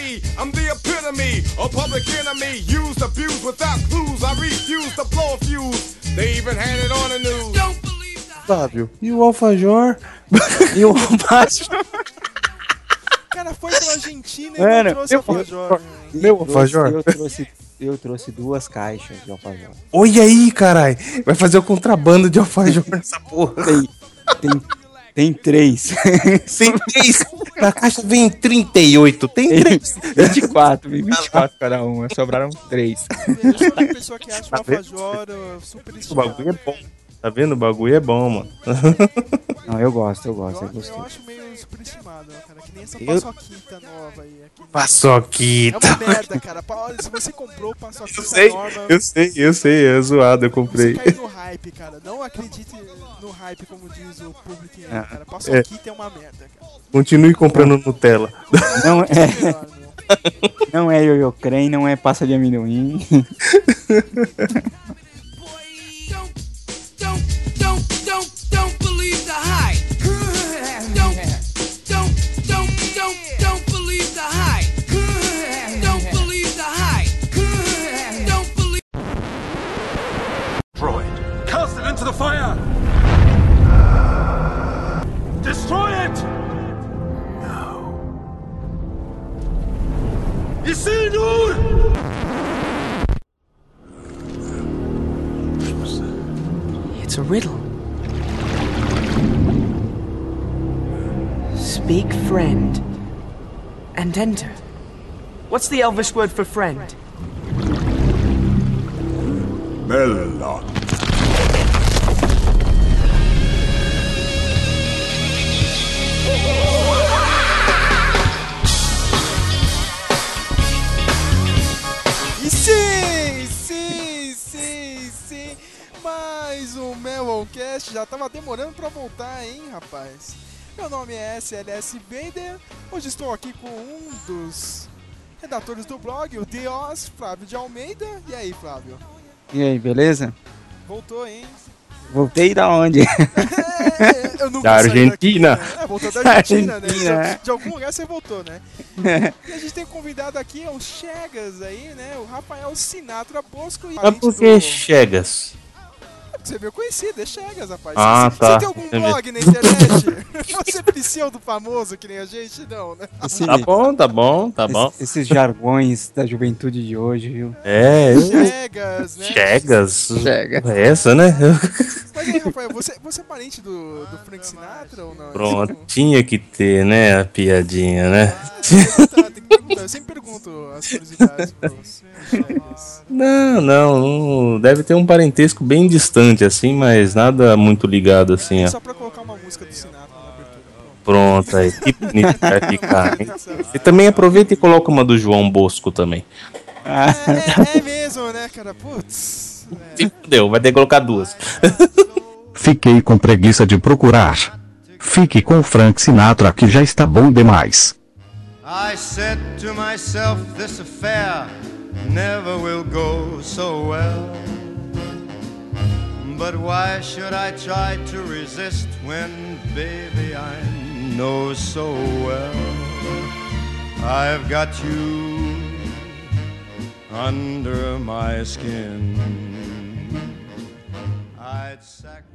me. I'm the epitome of public enemy. Used, abused without clues. I refuse to blow a fuse. They even had it on the news. Don't believe that. Fábio, e o alfajor? E o alfajor. cara foi pra Argentina e Mano, não trouxe eu- alfajor. Meu alfajor? Eu trouxe, eu trouxe duas caixas de alfajor. Olha aí, caralho. Vai fazer o contrabando de alfajor nessa porra. Tem, tem, tem três. Tem três. Na caixa vem 38. Tem três. 24, vem 24 cada uma. Sobraram três. Eu sou uma pessoa que acha alfajor uh, super O bagulho é bom. Tá vendo? O bagulho é bom, mano. Não, eu gosto, eu gosto, eu Eu, gostei. eu acho meio superestimado, né, cara? Que nem essa Eu- paçoquita nova aí. aqui no- É Paçoquita. uma merda, cara. Olha, se você comprou paçoquita Eu sei, norma, eu sei, eu sei. É zoado, eu você comprei. caiu no hype, cara. Não acredite no hype, como diz o público, aí, Ah, cara. Paçoquita é. uma merda, cara. Continue comprando Nutella. Não é, Melhor, meu. não é ioiô creme, não é pasta de amendoim. fire. Destroy it. No. Isildur! It's a riddle. Speak friend and enter. What's the Elvish word for friend? Melon. Sim, sim, sim, sim. Mais um Meloncast. Já tava demorando pra voltar, hein, rapaz? Meu nome é SLS Vader. Hoje estou aqui com um dos redatores do blog, o Dios, Flávio de Almeida. E aí, Flávio? E aí, beleza? Voltou, hein? Voltei da onde? É, eu Da Argentina. daqui, né? É, voltou da Argentina, Argentina, né? é. De, de algum lugar você voltou, né? E a gente tem convidado aqui é o Chegas aí, né? O Rafael Sinatra Bosco e Mas por que Chegas? Você é meu conhecido, é Chegas, rapaz. Ah, você, tá. você tem algum Entendi. blog na internet? você é pseudo famoso que nem a gente? Não, né? Esse- Tá bom, tá bom, tá bom. esse- esses jargões da juventude de hoje, viu? É, Chegas, né? Chegas. Chega. É Essa, né? Mas aí, Rafael, você, você é parente do, do Frank Sinatra ou não? Pronto, tinha que ter, né, a piadinha, né? Tem que perguntar, tem que perguntar. Eu sempre pergunto as curiosidades pra você, Chegas. Não, não, não, deve ter um parentesco bem distante, assim, mas nada muito ligado, assim, ó. Só pra colocar uma música do Sinatra na abertura. Pronto, aí, que bonito vai ficar, hein? E também aproveita e coloca uma do João Bosco também. É, é, é mesmo, né, cara? Putz. É. Se fudeu, vai ter que colocar duas. Fiquei com preguiça de procurar. Fique com Frank Sinatra que já está bom demais. I said to myself, this affair never will go so well. But why should I try to resist when, baby, I know so well I've got you under my skin? I'd sacrifice.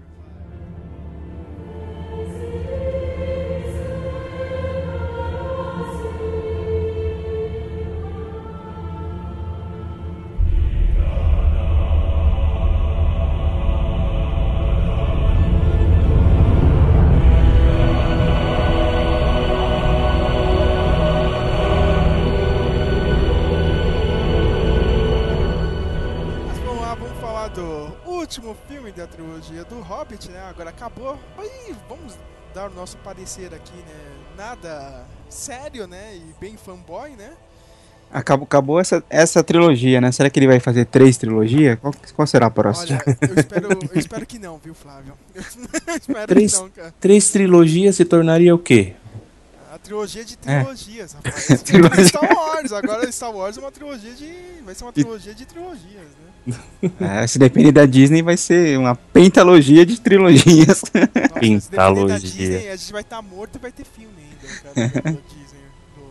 Hobbit, né? Agora acabou. E vamos dar o nosso parecer aqui, né? Nada sério, né? E bem fanboy, né? Acabou, acabou essa, essa trilogia, né? Será que ele vai fazer três trilogias? Qual, qual será a próxima? Olha, eu espero, eu espero que não, viu, Flávio? Eu espero Três, que não, cara. três trilogias se tornaria o quê? A trilogia de É. trilogias, rapaz. Trilogia. Star Wars, agora Star Wars é uma trilogia de. Vai ser uma trilogia de trilogias, né? É, se depender da Disney, vai ser uma pentalogia de trilogias. Nossa, se depender da Pentalogia. Disney, a gente vai estar morto e vai ter filme ainda, cara, do-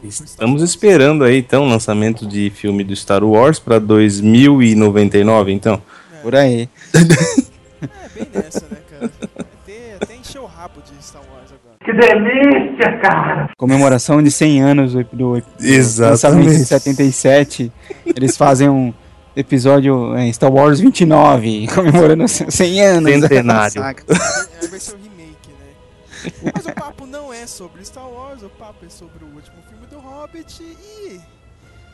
Estamos esperando aí, então, o lançamento de filme do Star Wars pra 2099, então. Por aí. É bem nessa, né, cara? Até, até encheu o rabo de Star Wars agora. Que delícia, cara! Comemoração de 100 anos do, do, do Exatamente. lançamento de 77. Eles fazem um episódio em Star Wars 29, comemorando 100 anos. Centenário. Aí vai ser o remake, né? Mas o papo não é sobre Star Wars, o papo é sobre o último filme do Hobbit e.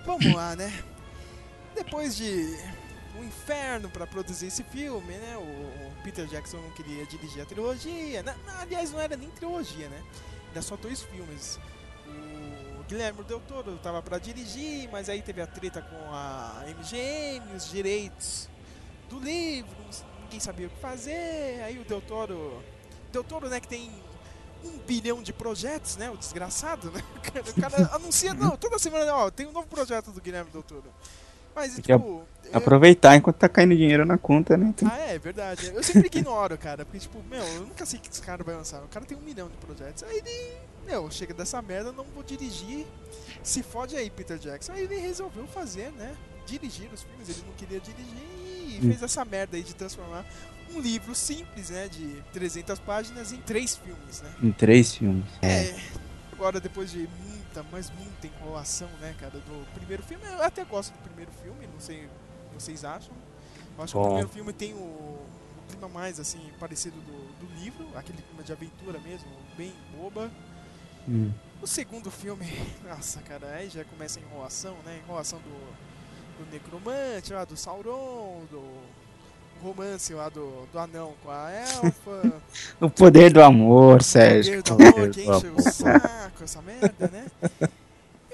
Vamos lá, né? Depois de um inferno pra produzir esse filme, né? O, Peter Jackson não queria dirigir a trilogia. né? aliás, não era nem trilogia, né? Era só dois filmes. Guilherme Del Toro tava pra dirigir, mas aí teve a treta com a MGM, os direitos do livro, ninguém sabia o que fazer. Aí o Del Toro. Del Toro, né, que tem um bilhão de projetos, né? O desgraçado, né? O cara anuncia, não, toda semana, ó, tem um novo projeto do Guilherme Del Toro. Mas, Tem tipo. eu- Aproveitar enquanto tá caindo dinheiro na conta, né? Ah, é, verdade. Eu sempre ignoro, cara. Porque, tipo, meu, eu nunca sei o que esse cara vai lançar. O cara tem um milhão de projetos. Aí ele, meu, chega dessa merda, não vou dirigir. Se fode aí, Peter Jackson. Aí ele resolveu fazer, né? Dirigir os filmes. Ele não queria dirigir e Hum. fez essa merda aí de transformar um livro simples, né? De 300 páginas em três filmes, né? em três filmes. É. Agora, depois de muita, mas muita enrolação, né, cara, do primeiro filme, eu até gosto do primeiro filme, não sei vocês acham. Eu acho que o Bom. primeiro filme tem o, o clima mais, assim, parecido do, do livro, aquele clima de aventura mesmo, bem boba. Hum. O segundo filme, nossa, cara, aí já começa a enrolação, né? Enrolação do, do necromante, lá do Sauron, do romance lá do, do anão com a elfa. O poder do amor, Sérgio. Poder do amor que enche o saco, essa merda, né?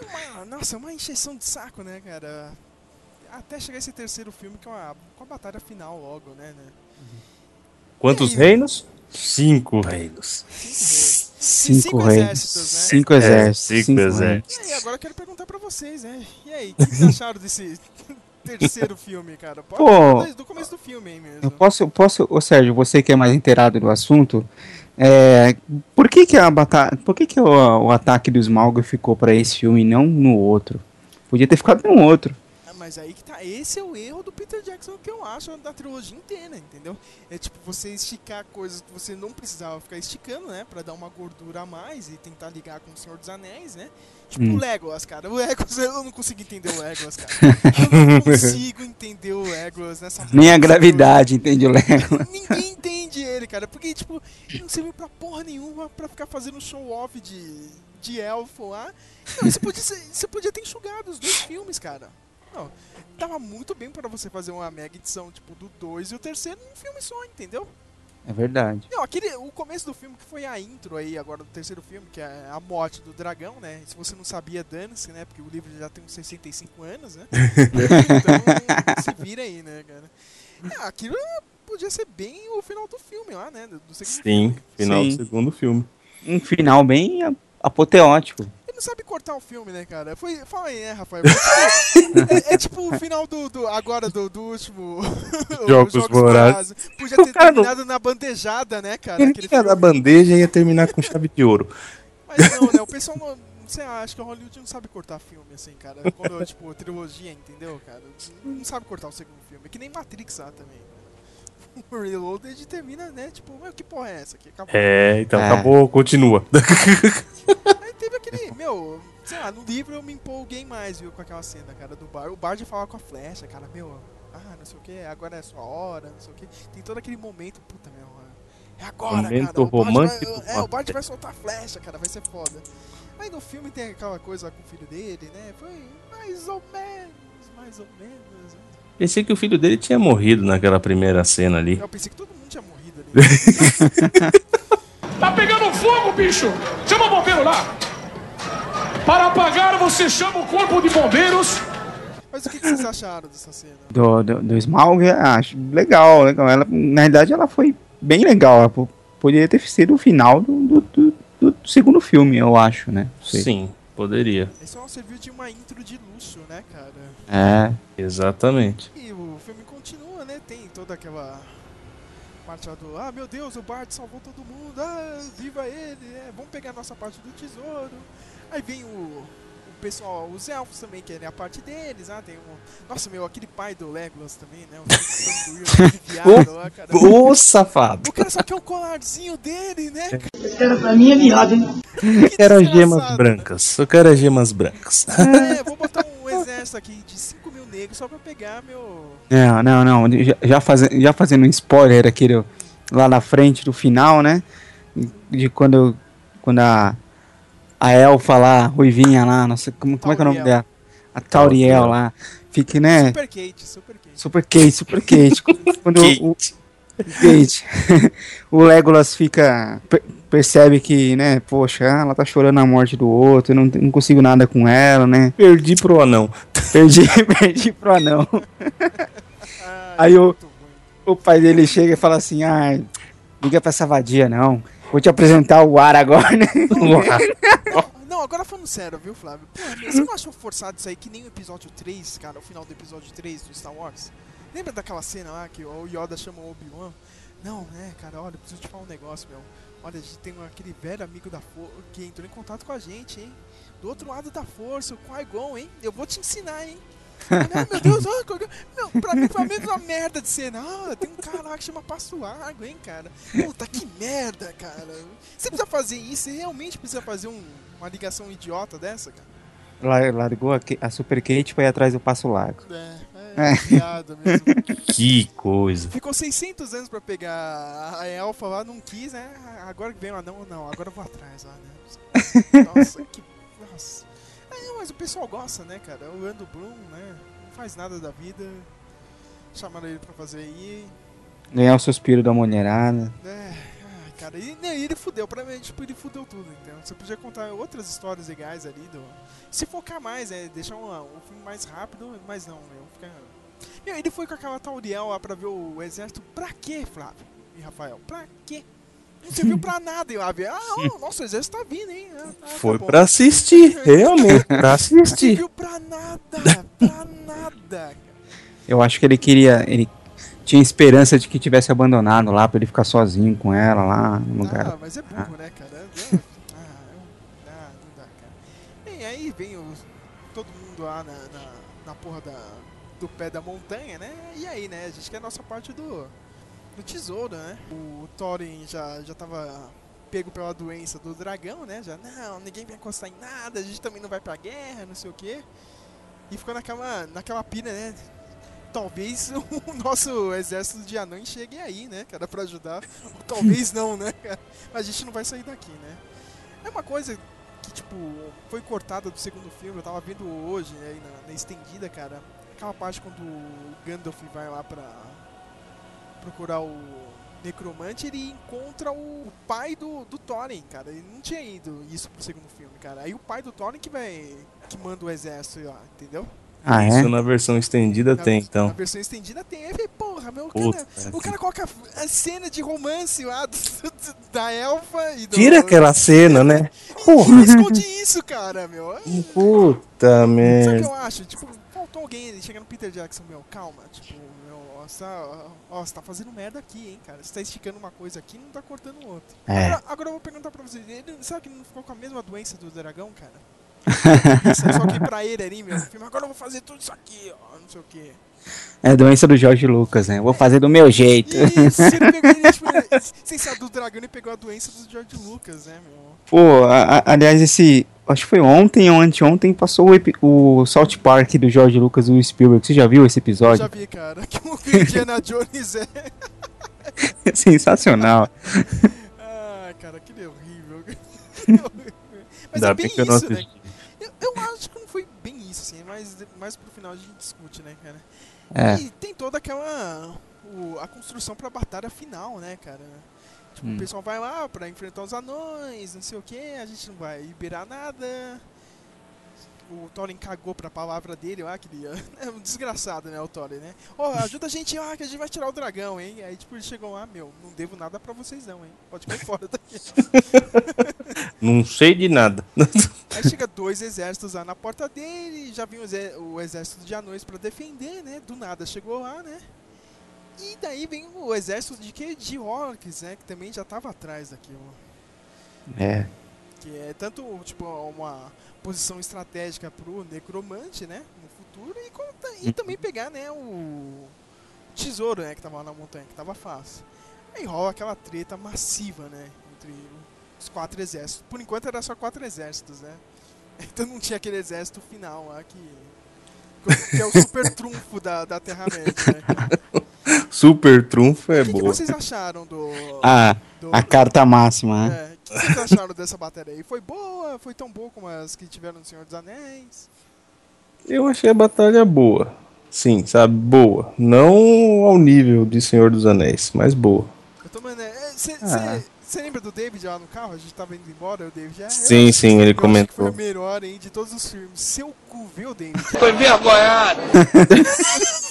E uma, nossa, uma encheção de saco, né, cara? Até chegar esse terceiro filme que é uma, com a batalha final logo, né? né? Quantos aí? reinos? Cinco reinos. Cinco, Cinco reis. reis. exércitos, né? Cinco exércitos. cinco cinco exércitos. E aí, agora eu quero perguntar pra vocês, né? E aí, o que vocês acharam desse terceiro filme, cara? Pode Pô. falar desde o começo do filme aí mesmo. Eu posso, eu posso, ô Sérgio, você que é mais inteirado do assunto, é, por que que a batalha, por que que o, o ataque dos Smaug ficou pra esse filme e não no outro? Podia ter ficado no outro. Mas aí que tá, esse é o erro do Peter Jackson que eu acho da trilogia inteira, entendeu? É tipo você esticar coisas que você não precisava ficar esticando, né? Pra dar uma gordura a mais e tentar ligar com o Senhor dos Anéis, né? Tipo Hum. o Legolas, cara. O Legolas, eu não consigo entender o Legolas, cara. Eu não consigo entender o Legolas nessa Nem a gravidade, entende o Lego? Ninguém entende ele, cara. Porque, tipo, ele não serviu pra porra nenhuma pra ficar fazendo show-off de, de elfo lá. Não, você, podia, você podia ter enxugado os dois filmes, cara. Não, dava muito bem pra você fazer uma mega edição, tipo, do 2 e o terceiro num filme só, entendeu? É verdade. Não, aquele, o começo do filme que foi a intro aí, agora do terceiro filme, que é a morte do dragão, né? Se você não sabia, dane-se, né? Porque o livro já tem uns 65 anos, né? então, se vira aí, né, cara? É, aquilo podia ser bem o final do filme lá, né? Do, Sim, filme. final Sim. do segundo filme. Um final bem apoteótico. Não sabe cortar o filme, né, cara? Foi, fala aí, né, Rafael? é, é tipo o final do, do agora do, do último o Jogos Vorazes. Podia ter O cara não- terminado na bandejada, né, cara? Ele tinha filme. da bandeja e ia terminar com chave de ouro. Mas não, né? O pessoal não. Sei lá, acho que a Hollywood não sabe cortar filme, assim, cara. Quando, tipo, trilogia, entendeu, cara? Não sabe cortar o segundo filme. É que nem Matrix lá também. O Reloaded termina, né? Tipo, meu, que porra é essa aqui? Acabou. É, então É. acabou, continua. Aí teve aquele, meu, sei lá, no livro eu me empolguei mais, viu, com aquela cena, cara, do bar. O Bard fala com a flecha, cara, meu, ah, não sei o que, agora é a sua hora, não sei o que. Tem todo aquele momento, puta, meu, é agora, Momento cara. o romântico Vai, é, o Bard vai soltar a flecha, cara, vai ser foda. Aí no filme tem aquela coisa com o filho dele, né? Foi mais ou menos, mais ou menos. né? Pensei que o filho dele tinha morrido naquela primeira cena ali. Eu pensei que todo mundo tinha morrido ali. Tá pegando fogo, bicho! Chama o bombeiro lá! Para apagar, você chama o corpo de bombeiros. Mas o que, que vocês acharam dessa cena? Do, do, do Smaug, acho legal, legal. Ela, na verdade, ela foi bem legal. Ela po- poderia ter sido o final do, do, do- do segundo filme, eu acho, né? Sim, poderia. Isso só serviu de uma intro de luxo, né, cara? É. Exatamente. E o filme continua, né? Tem toda aquela parte lá do Ah, meu Deus, o Bart salvou todo mundo, ah, viva ele, é, vamos pegar a nossa parte do tesouro. Aí vem o pessoal, os elfos também querem a parte deles, ah, tem um... Nossa, meu, aquele pai do Legolas também, né? O tanto de viado lá, cara. Ô, safado. O cara só quer o colarzinho dele, né? cara? Esse cara pra mim é viado, hein? Eu quero as gemas brancas. Eu quero as gemas brancas. É, vou botar um exército aqui de 5 mil negros só pra pegar meu... Não, não, não. Já, já, faze- já fazendo um spoiler aqui do- lá na frente do final, né? De quando, quando a, a elfa lá, Ruivinha lá, não sei, como, como é que é o nome dela? A Tauriel lá. Fique, né? Super Kate, Super Kate. Super Kate, Super Kate. Quando o, Kate. o Legolas fica. per- percebe que, né, poxa, ela tá chorando a morte do outro, eu não, não consigo nada com ela, né? Perdi pro anão. Perdi, perdi pro anão. Aí o, o pai dele chega e fala assim: ai, liga pra essa vadia, não. Vou te apresentar o Aragorn. Não, agora falando sério, viu, Flávio? Meu, você não achou forçado isso aí que nem o episódio 3, cara, o final do episódio 3 do Star Wars? Lembra daquela cena lá que o Yoda chama o Obi-Wan? Não, né, cara, olha, preciso te falar um negócio, meu. Olha, a gente tem um- aquele velho amigo da Força que entrou em contato com a gente, hein? Do outro lado da Força, o Qui-Gon, hein? Eu vou te ensinar, hein? Meu Deus, Qui-Gon. meu, pra mim foi a mesma merda de cena. Ah, tem um cara lá que chama Passo Largo, hein, cara? Puta, que merda, cara. Você precisa fazer isso, você realmente precisa fazer um- uma ligação idiota dessa, cara? Lar- Largou a, a Super Kate e foi atrás do Passo Largo. É, é, É. mesmo. Que coisa. Ficou 600 anos pra pegar a Elfa lá, não quis, né? Agora que vem o anão, não, agora eu vou atrás lá, né? Nossa, que. É, mas o pessoal gosta, né, cara? O Lando Bloom, né? Não faz nada da vida. Chamaram ele pra fazer aí. Ganhar o suspiro da mulherada. É, ai, cara, e né, ele fudeu, pra mim, tipo, ele fudeu tudo, entendeu? Você podia contar outras histórias legais ali do. Se focar mais, é, deixar um, um filme mais rápido, mas não, meu, fica. Meu, ele foi com aquela Tauriel lá pra ver o exército. Pra quê, Flávio e Rafael? Pra quê? Não serviu pra nada, eu vi. Ah, ó, nosso exército tá vindo, hein? Ah, tá, Foi bom. pra assistir, realmente, pra Não assistir. serviu pra nada, pra nada. Eu acho que ele queria. Ele tinha esperança de que tivesse abandonado lá pra ele ficar sozinho com ela lá no lugar. Ah, mas é burro, né, cara? Ah, eu- ah, não dá, cara. E aí vem os, todo mundo lá na, na, na porra da, do pé da montanha, né? E aí, né? A gente quer a nossa parte do, do tesouro, né? O Thorin já, já tava pego pela doença do dragão, né? Já, não, ninguém vai encostar em nada, a gente também não vai pra guerra, não sei o quê. E ficou naquela, naquela pira, né? Talvez o nosso exército de anões chegue aí, né, cara, pra ajudar. Ou talvez não, né? Mas a gente não vai sair daqui, né? É uma coisa que, tipo, foi cortada do segundo filme, eu tava vendo hoje, né, aí na, na estendida, cara. Aquela parte quando o Gandalf vai lá pra procurar o necromante, ele encontra o pai do, do Thorin, cara. Ele não tinha ido isso pro segundo filme, cara. Aí o pai do Thorin que vai. que manda o exército lá, entendeu? Ah, é? Isso na versão estendida Na tem, vers- então. Na versão estendida tem. Falei, porra, meu, o Puta, cara, o cara coloca a cena de romance lá do- da elfa e do. Tira aquela cena, né? E esconde isso, cara, meu. Puta Sabe o que merda. eu acho? Tipo, faltou alguém ele chega no Peter Jackson, meu, calma, tipo, meu, ó, você tá, você fazendo merda aqui, hein, cara. Você tá esticando uma coisa aqui e não tá cortando outra. É. Agora, agora eu vou perguntar pra vocês, ele, sabe que ele não ficou com a mesma doença do dragão, cara? Só que pra ele ali, meu, filme, agora eu vou fazer tudo isso aqui, ó, não sei o que. É doença do Jorge Lucas, né? Vou fazer do meu jeito. Isso, ele pegou, ele, tipo, sem ser a do dragão, ele pegou a doença do George Lucas, né, meu? Pô, a- a- aliás, esse. Acho que foi ontem ou anteontem passou o, o South Park do Jorge Lucas e do Spielberg. Você já viu esse Eu episódio? já vi, cara, que o Indiana Jones é... Sensacional. Ah, cara, que horrível. Mas Ainda é bem bem eu isso, né? Eu, eu acho que não foi bem isso, assim, mas mais pro final a gente discute, né, cara? É. E tem toda aquela. o- a construção pra batalha final, né, cara? Tipo, Hum. o pessoal vai lá pra enfrentar os anões, não sei o que, a gente não vai liberar nada. O Thorin cagou pra palavra dele lá, que ele é um desgraçado, né, o Thorin, né? Ó, ajuda a gente lá que a gente vai tirar o dragão, hein? Aí, tipo, ele chegou lá, meu, não devo nada pra vocês não, hein? Pode cair fora daqui. Não sei de nada. Aí chega dois exércitos lá na porta dele, já vinha o exército de anões pra defender, né? Do nada chegou lá, né? E daí vem o exército de quê? De orcs, né? Que também já tava atrás daquilo. É. Que é tanto, tipo, uma posição estratégica pro necromante, né? No futuro, e, como ta- e também pegar, né, o tesouro, né, que tava lá na montanha, que tava fácil. Aí rola aquela treta massiva, né? Entre os quatro exércitos. Por enquanto era só quatro exércitos, né? Então não tinha aquele exército final lá que. que é o super trunfo da, da Terra-média, né? Super trunfo é O que, que boa. vocês acharam do. Ah, do- a carta máxima, né? É, o que vocês acharam dessa bateria aí? Foi boa? Foi tão boa como as que tiveram no Senhor dos Anéis? Eu achei a batalha boa. Sim, sabe? Boa. Não ao nível de Senhor dos Anéis, mas boa. Eu tô, mano, Você Ah. lembra do David lá no carro? A gente tava indo embora, o David já. Sim, sim, ele eu Acho que foi comentou. o melhor aí de todos os filmes. Seu cu, viu, David? Tô envergonhado.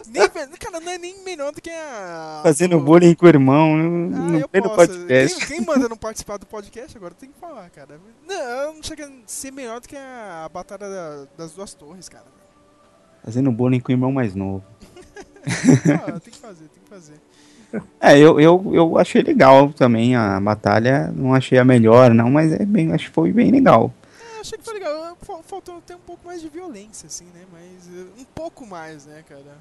nem, cara, não é nem melhor do que a. Fazendo bullying com o irmão no, Ah, no eu posso. podcast. Quem, quem manda não participar do podcast agora tem que falar, cara. Não, eu não chega a ser melhor do que a Batalha da- das Duas Torres, cara. Fazendo bullying com o irmão mais novo. Ah, tem que fazer, tem que fazer. É, eu, eu, eu achei legal também a batalha. Não achei a melhor, não, mas é bem, acho que foi bem legal. É, achei que foi legal. Fal- Faltou ter um pouco mais de violência, assim, né? Mas eh, um pouco mais, né, cara?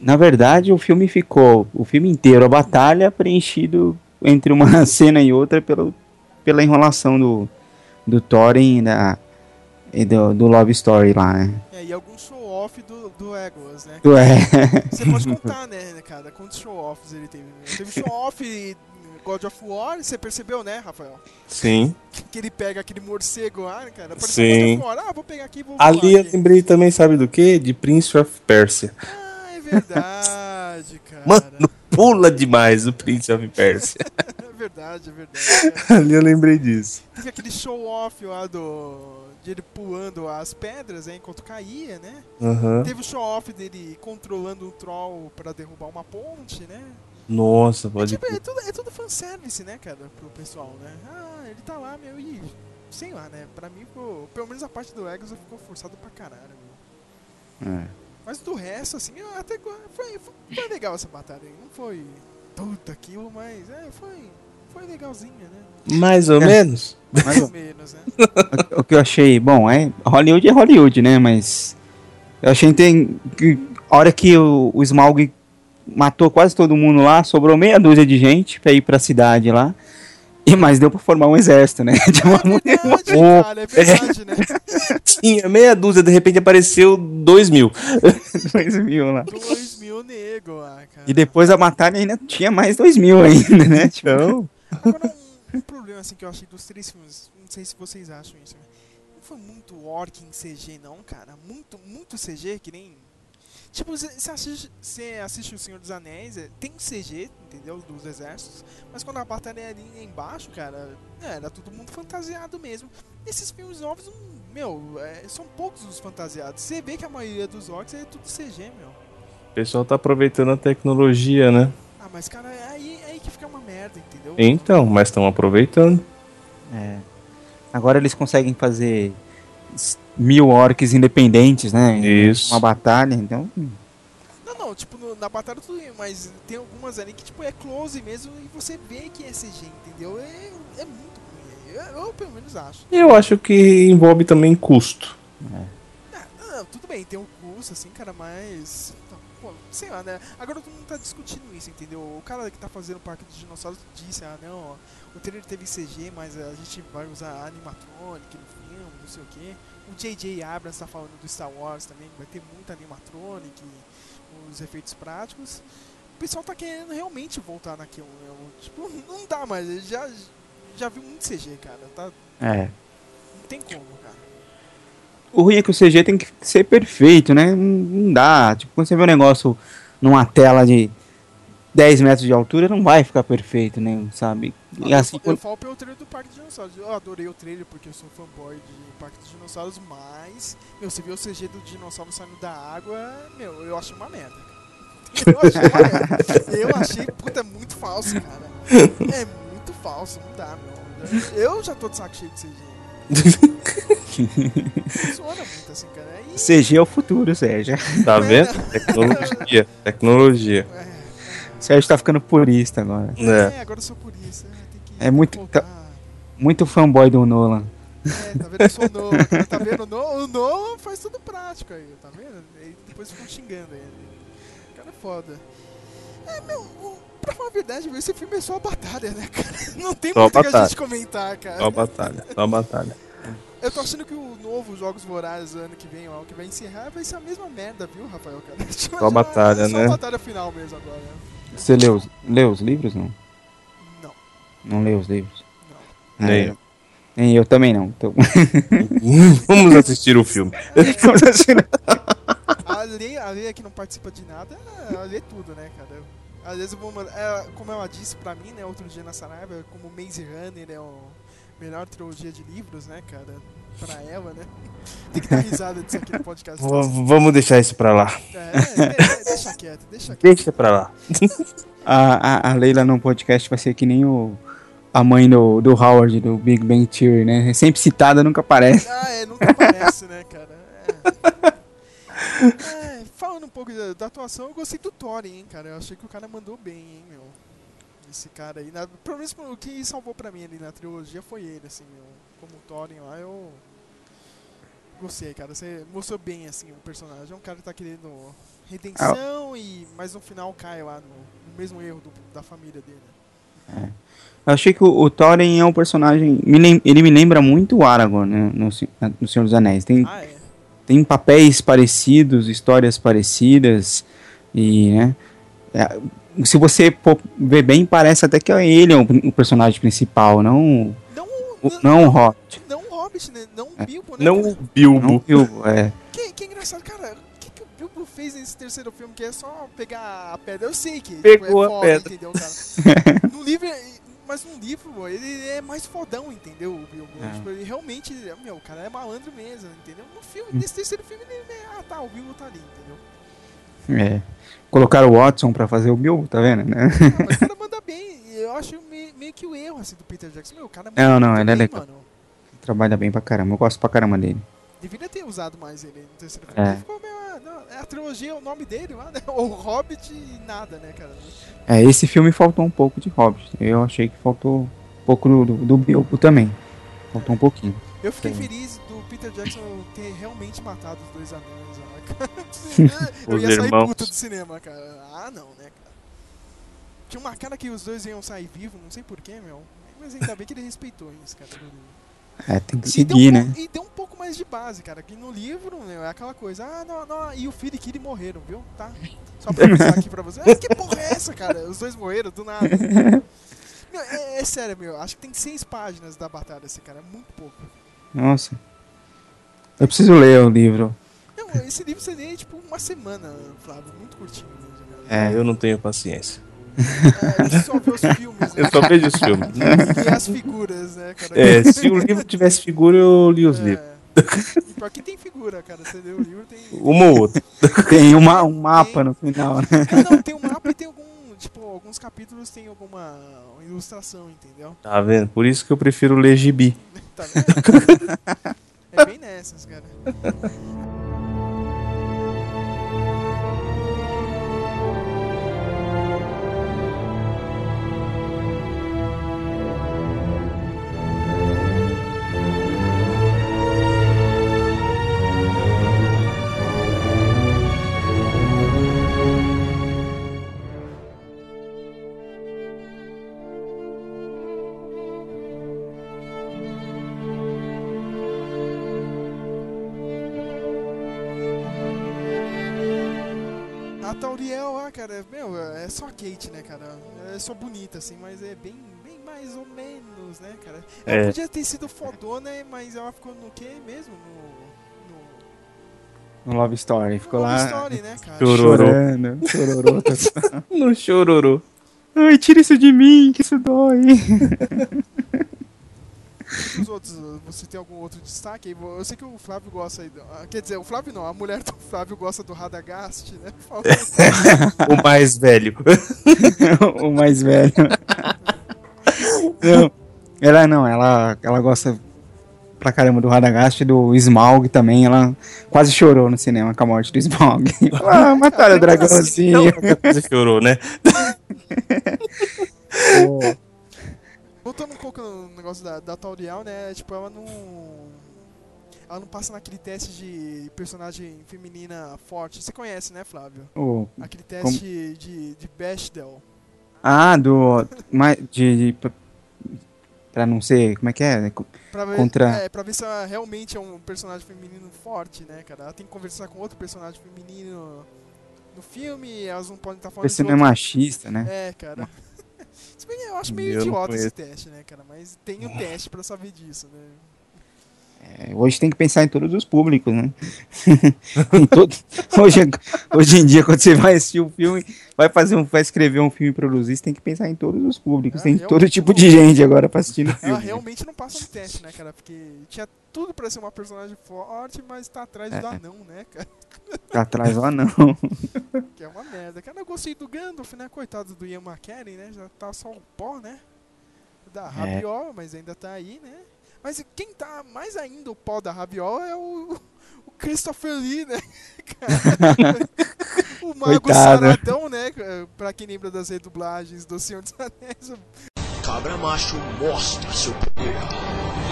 Na verdade, o filme ficou, o filme inteiro, a batalha, preenchido entre uma cena e outra pelo, pela enrolação do, do Thorin e, da, e do, do Love Story lá, né? É, e algum show-off do, do Legolas, né? Do- é. Você pode contar, né, cara, quantos show-offs ele teve. né? Teve show-off God of War, você percebeu, né, Rafael? Sim. Que ele pega aquele morcego lá, né, cara. Sim. God of War. Ah, vou pegar aqui e vou voar Ali eu aqui. lembrei também, sabe do que? De Prince of Persia. Ah, verdade, cara. Mano, pula demais o Prince of Persia. É verdade, é verdade. cara. Ali eu lembrei disso. Teve aquele show-off lá do... De ele pulando as pedras, né, enquanto caía, né? Aham. Teve o show-off dele controlando um troll pra derrubar uma ponte, né? Nossa, pode Tipo, é tudo, é tudo fanservice, né, cara, pro pessoal, né? Ah, ele tá lá, meu, e... Sei lá, né? Pra mim, ficou, pelo menos a parte do Egos ficou forçado pra caralho, meu. É. Mas do resto, assim, eu até foi, foi, foi legal essa batalha aí. Não foi tudo aquilo, mas é, foi, foi legalzinha, né? Mais ou É. menos. Mais ou menos, né? o que eu achei, bom, é Hollywood é Hollywood, né? Mas eu achei tem, que a hora que o, o Smaug matou quase todo mundo lá, sobrou meia dúzia de gente pra ir pra cidade lá. E mas deu pra formar um exército, né? De uma mulher. Ô, cara, é verdade, né? Tinha meia dúzia, de repente apareceu dois mil. dois mil lá. Dois mil nego lá, cara. E depois a batalha ainda tinha mais dois mil ainda, né? Tipo, Agora, um, um problema assim que eu achei dos três filmes, não sei se vocês acham isso, né? não foi muito orc em CG, não, cara. Muito, muito CG, que nem. Tipo, você assiste, cê assiste O Senhor dos Anéis, é, tem CG, entendeu? Dos exércitos, mas quando a batalha é ali embaixo, cara, é, era todo mundo fantasiado mesmo. Esses filmes novos, hum, meu, é, são poucos os fantasiados. Você vê que a maioria dos orcs é tudo CG, meu. O pessoal tá aproveitando a tecnologia, né? Ah, mas cara, é aí, é aí que fica uma merda, entendeu? Então, mas estão aproveitando. É. Agora eles conseguem fazer mil orcs independentes, né? Isso. Uma batalha, então. Não, não, tipo, no- na batalha tudo bem, mas tem algumas ali que, tipo, é close mesmo e você vê que é CG, entendeu? É, é muito ruim. Eu, eu, pelo menos acho. Eu acho que envolve também custo. Ah, tudo bem, tem um custo, assim, cara, mas. não, Pô, sei lá, né? Agora todo mundo tá discutindo isso, entendeu? O cara que tá fazendo o Parque dos Dinossauros disse, ah, não, ó, o trailer teve CG, mas a gente vai usar animatronic no filme, não sei o quê. O J.J. Abrams tá falando do Star Wars também, que vai ter muito animatronic, os efeitos práticos. O pessoal tá querendo realmente voltar naquilo, né? Tipo, não dá mais, já, já viu muito CG, cara, tá? É. Não tem como, cara. O ruim é que o CG tem que ser perfeito, né? Não dá. Tipo, quando você vê um negócio numa tela de 10 metros de altura, não vai ficar perfeito, né? Sabe? E Ah, assim, eu, eu falo pelo trailer do Parque dos Dinossauros. Eu adorei o trailer porque eu sou fanboy de Parque dos Dinossauros, mas, meu, você viu o CG do dinossauro saindo da água, meu, eu achei uma merda. Eu achei uma merda. Eu achei, puta, muito falso, cara. É muito falso, não dá, meu. Eu já tô de saco cheio de CG. Funciona muito assim, cara. E, CG é o futuro, Sérgio. Tá vendo? Tecnologia. Tecnologia. Sérgio tá ficando purista agora. É. é, agora eu sou por isso. É, tem que É muito. tá- Muito fanboy do Nolan. É, tá vendo? Eu sou novo. Tá vendo? O Nolan, o Nolan faz tudo prático aí, tá vendo? E depois ficam xingando ele. O cara é foda. É, meu, o- pra falar a verdade, esse filme é só a batalha, né, cara? Não tem Só muito o que a batalha. gente comentar, cara. Só batalha, só batalha. Eu tô achando que o novo Jogos Vorazes ano que vem, ó, que vai encerrar, vai ser a mesma merda, viu, Rafael, cara? Só batalha, é só né? a batalha final mesmo agora. né? Você leu, os- leu os livros, não? Não. Não leu os livros? Nem É, eu. Nem eu também não. Então... Vamos assistir o filme. Vamos assistir. A Lei, a Lei que não participa de nada, ela lê tudo, né, cara? Às vezes eu vou mandar. é, como ela disse pra mim, né, outro dia na Saraiva, como Maze Runner é a melhor trilogia de livros, né, cara? Pra ela, né? Tem que dar risada disso aqui no podcast. Vamos deixar isso pra lá. É, de- de- deixa quieto, deixa quieto. Deixa pra lá. A, a, a Leila no podcast vai ser que nem o, a mãe do, do Howard, do Big Bang Theory, né? É sempre citada, nunca aparece. Ah, é, nunca aparece, né, cara? É. É, falando um pouco da, da atuação, eu gostei do Thorin, hein, cara? Eu achei que o cara mandou bem, hein, meu. Esse cara aí. Na, pelo menos o que salvou pra mim ali na trilogia foi ele, assim, meu. Como o Thorin lá, eu. Gostei, cara. Você mostrou bem, assim, o personagem. É um cara que tá querendo redenção e. Mas no final cai lá no, no mesmo erro do- da família dele. Eu achei que o, o Thorin é um personagem. me ele me lembra muito o Aragorn né, no, no Senhor dos Anéis. Tem, Ah, é. tem papéis parecidos, histórias parecidas. E, né? é, se você ver bem, parece até que ele é o, o personagem principal, não. O, não o Hobbit. Não o Hobbit, né? Não o É. Bilbo, né? Não o Bilbo. Não o Bilbo, é. Que, que engraçado, cara. O que, que o Bilbo fez nesse terceiro filme? Que é só pegar a pedra. Eu sei que Pegou é a foda, pedra. entendeu, cara? no livro, mas no livro, ele é mais fodão, entendeu, o Bilbo? É. Tipo, ele realmente, meu, o cara é malandro mesmo, entendeu? No filme, Hum. nesse terceiro filme, ele é, ah, tá, o Bilbo tá ali, entendeu? É. Colocaram o Watson pra fazer o Bilbo, tá vendo? Né? Mas o cara manda bem. e Eu acho meio, que o erro, assim, do Peter Jackson. Meu, o cara Não, não, muito ele é legal. mano. Trabalha bem pra caramba. Eu gosto pra caramba dele. Deveria ter usado mais ele no terceiro filme. É. Ele ficou meio, ah, não, é a trilogia, é o nome dele lá, né? O Hobbit e nada, né, cara? É, esse filme faltou um pouco de Hobbit. Eu achei que faltou um pouco do, do, do Bilbo também. Faltou um pouquinho. Eu fiquei Sim. feliz do Peter Jackson ter realmente matado os dois anões lá, cara. Eu ia sair puto do cinema, cara. Ah, não, né, cara. Tinha uma cara que os dois iam sair vivos, não sei porquê, meu. Mas ainda bem que ele respeitou isso, cara. É, tem que E seguir, um né? e deu um pouco mais de base, cara. Que no livro, meu, é aquela coisa, ah, não, não, e o filho e Kiri morreram, viu? Tá? Só pra avisar aqui pra você. Ah, que porra é essa, cara? Os dois morreram do nada. Meu, é, é sério, meu. Acho que tem seis páginas da batalha, esse cara. É muito pouco. Nossa. Eu preciso ler o livro. Não, esse livro você lê tipo uma semana, Flávio. Muito curtinho mesmo, cara. É, eu não tenho paciência. É, você só vê os filmes, né? Eu só vejo os filmes. E as figuras, né, cara? É, se o livro tivesse figura, eu li os livros. E pior que tem figura, cara. Você lê o livro, tem. Uma ou outra. Tem uma, um mapa no final, né? Ah, não, tem um mapa e tem algum. Tipo, alguns capítulos tem alguma ilustração, entendeu? Tá vendo? Por isso que eu prefiro ler gibi. Tá vendo? É bem nessas, cara. Kate, né, cara? É só bonita, assim, mas é bem, bem mais ou menos, né, cara? Ela É. podia ter sido fodona, mas ela ficou no quê mesmo? No. No Love Story. Ficou Love lá. Story, né, cara? Chororô. Chorando. Chororô. No chororô. Ai, tira isso de mim, que isso dói. Os outros, você tem algum outro destaque? Eu sei que o Flávio gosta aí. ah, Quer dizer, o Flávio não, a mulher do Flávio gosta do Radagast, né? O mais velho. o mais velho. Não, ela não, ela, ela gosta pra caramba do Radagast e do Smaug também. Ela quase chorou no cinema com a morte do Smaug. ah, mataram o dragãozinho. Qualquer coisa chorou, né? Voltando um pouco no negócio da, da Tauriel, né? Tipo, ela não. Ela não passa naquele teste de personagem feminina forte. Você conhece, né, Flávio? O- Aquele como- teste de, de Bechdel. Ah, do. De, de, pra- não ser. Como é que é? Pra ver, Contra. é, pra ver se ela realmente é um personagem feminino forte, né, cara? Ela tem que conversar com outro personagem feminino no filme, elas não podem estar falando Você de não é machista, né? É, cara. Se bem que eu acho meio Eu idiota esse teste, né, cara? Mas tem o teste pra saber disso, né? É, hoje tem que pensar em todos os públicos, né? Em todo- hoje, hoje em dia, quando você vai assistir um filme, vai fazer um, vai escrever um filme e produzir, você tem que pensar em todos os públicos. tem todo tipo não- de gente agora pra assistir no Ela filme. realmente não passa no teste, né, cara? Porque tinha tudo pra ser uma personagem forte, mas tá atrás do É. anão, né, cara? Tá atrás ou não. Que é uma merda. Cara, eu gostei do Gandalf, né? Coitado do Ian McKellen, né? Já tá só o pó, né? Da É. Rabiola, mas ainda tá aí, né? Mas quem tá mais ainda o pó da Rabiola é o, o Christopher Lee, né? Cara, o Mago Coitado. Saradão, né? Pra quem lembra das redublagens do Senhor dos Anéis. Cabra macho mostra seu poder.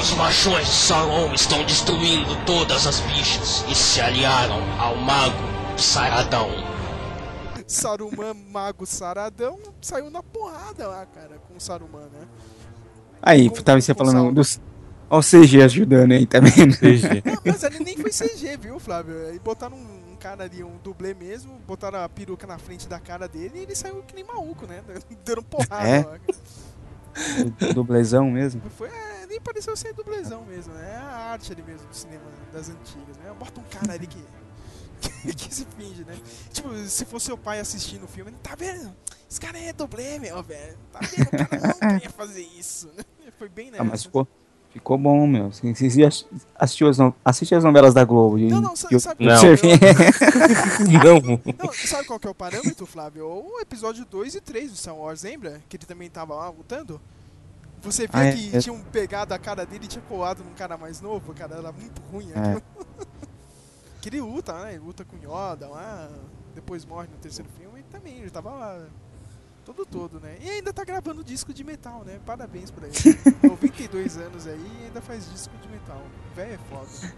Os machões de Sauron estão destruindo todas as bichas e se aliaram ao mago Saradão. Saruman, Mago Saradão, saiu na porrada lá, cara, com o Saruman, né? Aí, tava você falando dos. Ó, o CG ajudando aí também. CG. Não, mas ali nem foi CG, viu, Flávio? E botaram um, um cara ali, um dublê mesmo, botaram a peruca na frente da cara dele e ele saiu que nem maluco, né? Deram porrada É? lá. Dublezão mesmo. Foi, é, nem pareceu ser dublezão mesmo, né? É a arte ali mesmo do cinema das antigas, né? Bota um cara ali que, que, se finge, né? Tipo, se fosse seu pai assistindo o filme, tá vendo? Esse cara é dublê, meu, velho. Tá vendo? O cara não queria fazer isso, né? Foi bem nessa. Ah, mas ficou, ficou bom, meu. Você, assistiu as, no- assiste as novelas da Globo. Não, não, sa- que eu- sabe eu qual servi- Não. Não, sabe qual que é o parâmetro, Flávio? O episódio 2 e 3 do Star Wars, lembra? Que ele também tava lá lutando? Você via Ah, é, que é. tinham pegado a cara dele e tinha colado num cara mais novo, cara, era muito ruim É. aquilo. que ele luta, né? Ele luta com Yoda lá, depois morre no terceiro filme e também, ele tava lá todo todo, né? E ainda tá gravando disco de metal, né? Parabéns pra ele. 92 anos aí e ainda faz disco de metal. Velho é foda.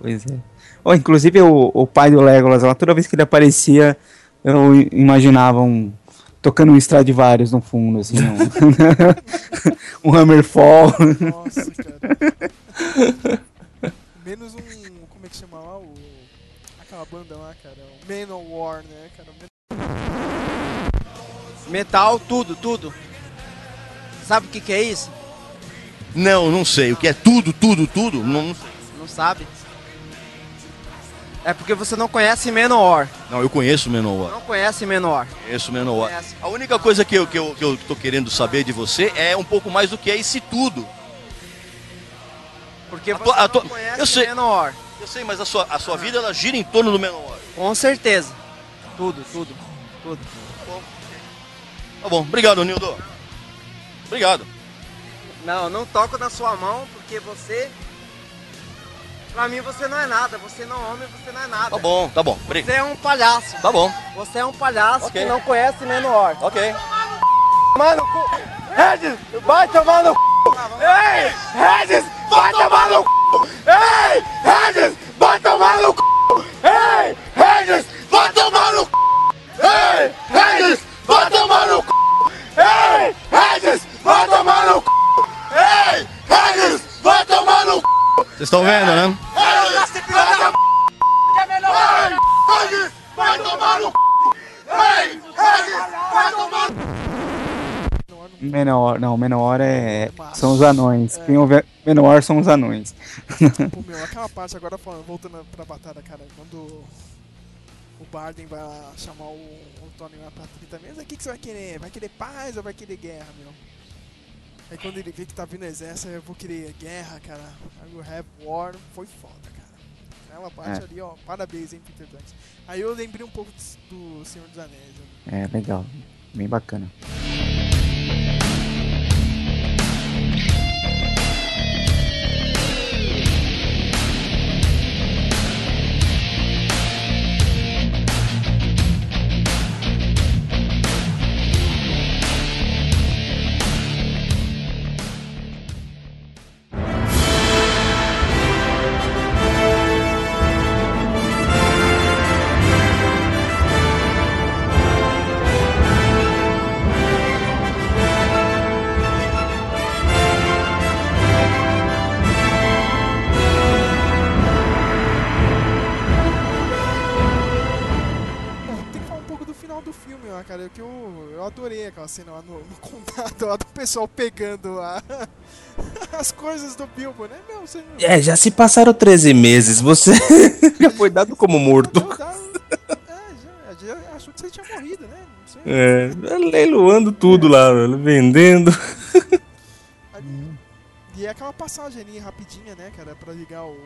Pois é. Ó, inclusive o, o pai do Legolas, lá, toda vez que ele aparecia, eu imaginava um. Tocando um Stradivarius no fundo, assim, um, um Hammerfall. Nossa, cara. Menos um. Como é que chama lá? O, aquela banda lá, cara. O Manowar, né, cara? Metal, tudo, tudo. Sabe o que, que é isso? Não, não sei. O que é tudo, tudo, tudo? Não, não sabe? É porque você não conhece Menor. Não, eu conheço Menor. Não conhece Menor. Conheço Menor. Conhece. A única coisa que eu, que, eu, que eu tô querendo saber de você é um pouco mais do que é esse tudo. Porque A você tua- não conhece eu sei. Menor. Eu sei, mas a sua, a sua vida ela gira em torno do Menor. Com certeza. Tudo, tudo, tudo. Tá bom, obrigado, Nildo. Obrigado. Não, não toco na sua mão porque você. Pra mim você não é nada. Você não é homem, você não é nada. Tá bom, tá bom. Você é um palhaço. Tá bom. Você é um palhaço Ok. que não conhece Menor. Ok. Mano. Regis, vai tomar no c. Ei, Regis, vai tomar no c. Ei, Regis, vai tomar no c. Ei, Regis, vai tomar no c. Ei, Regis, vai tomar no c. Ei, Regis, vai tomar no c. Ei, Regis, vai tomar no c. Vocês estão vendo, né? Regis, vai tomar no c. Ei, Regis, vai tomar no c. Menor, não, Menor é. São os anões. Quem ouve Menor são os anões. Pô, meu, aquela parte agora falando, voltando pra batalha, cara, quando o Barden vai lá chamar o, o Tony lá pra 30 meses, o que, que você vai querer? Vai querer paz ou vai querer guerra, meu? Aí quando ele vê que tá vindo o exército, eu vou querer guerra, cara. I will have war, foi foda, cara. Aquela parte É. ali, ó, parabéns, hein, Peter Jackson. Aí eu lembrei um pouco do Senhor dos Anéis. né? É, legal. Bem bacana. Pessoal pegando a- as coisas do Bilbo, né? Meu, você não... É, já se passaram 13 meses, você já foi dado como morto. É, já, já achou que você tinha morrido, né? Não sei. É, leiloando tudo lá, velho, vendendo. E é aquela passagem ali rapidinha, né, cara, pra ligar o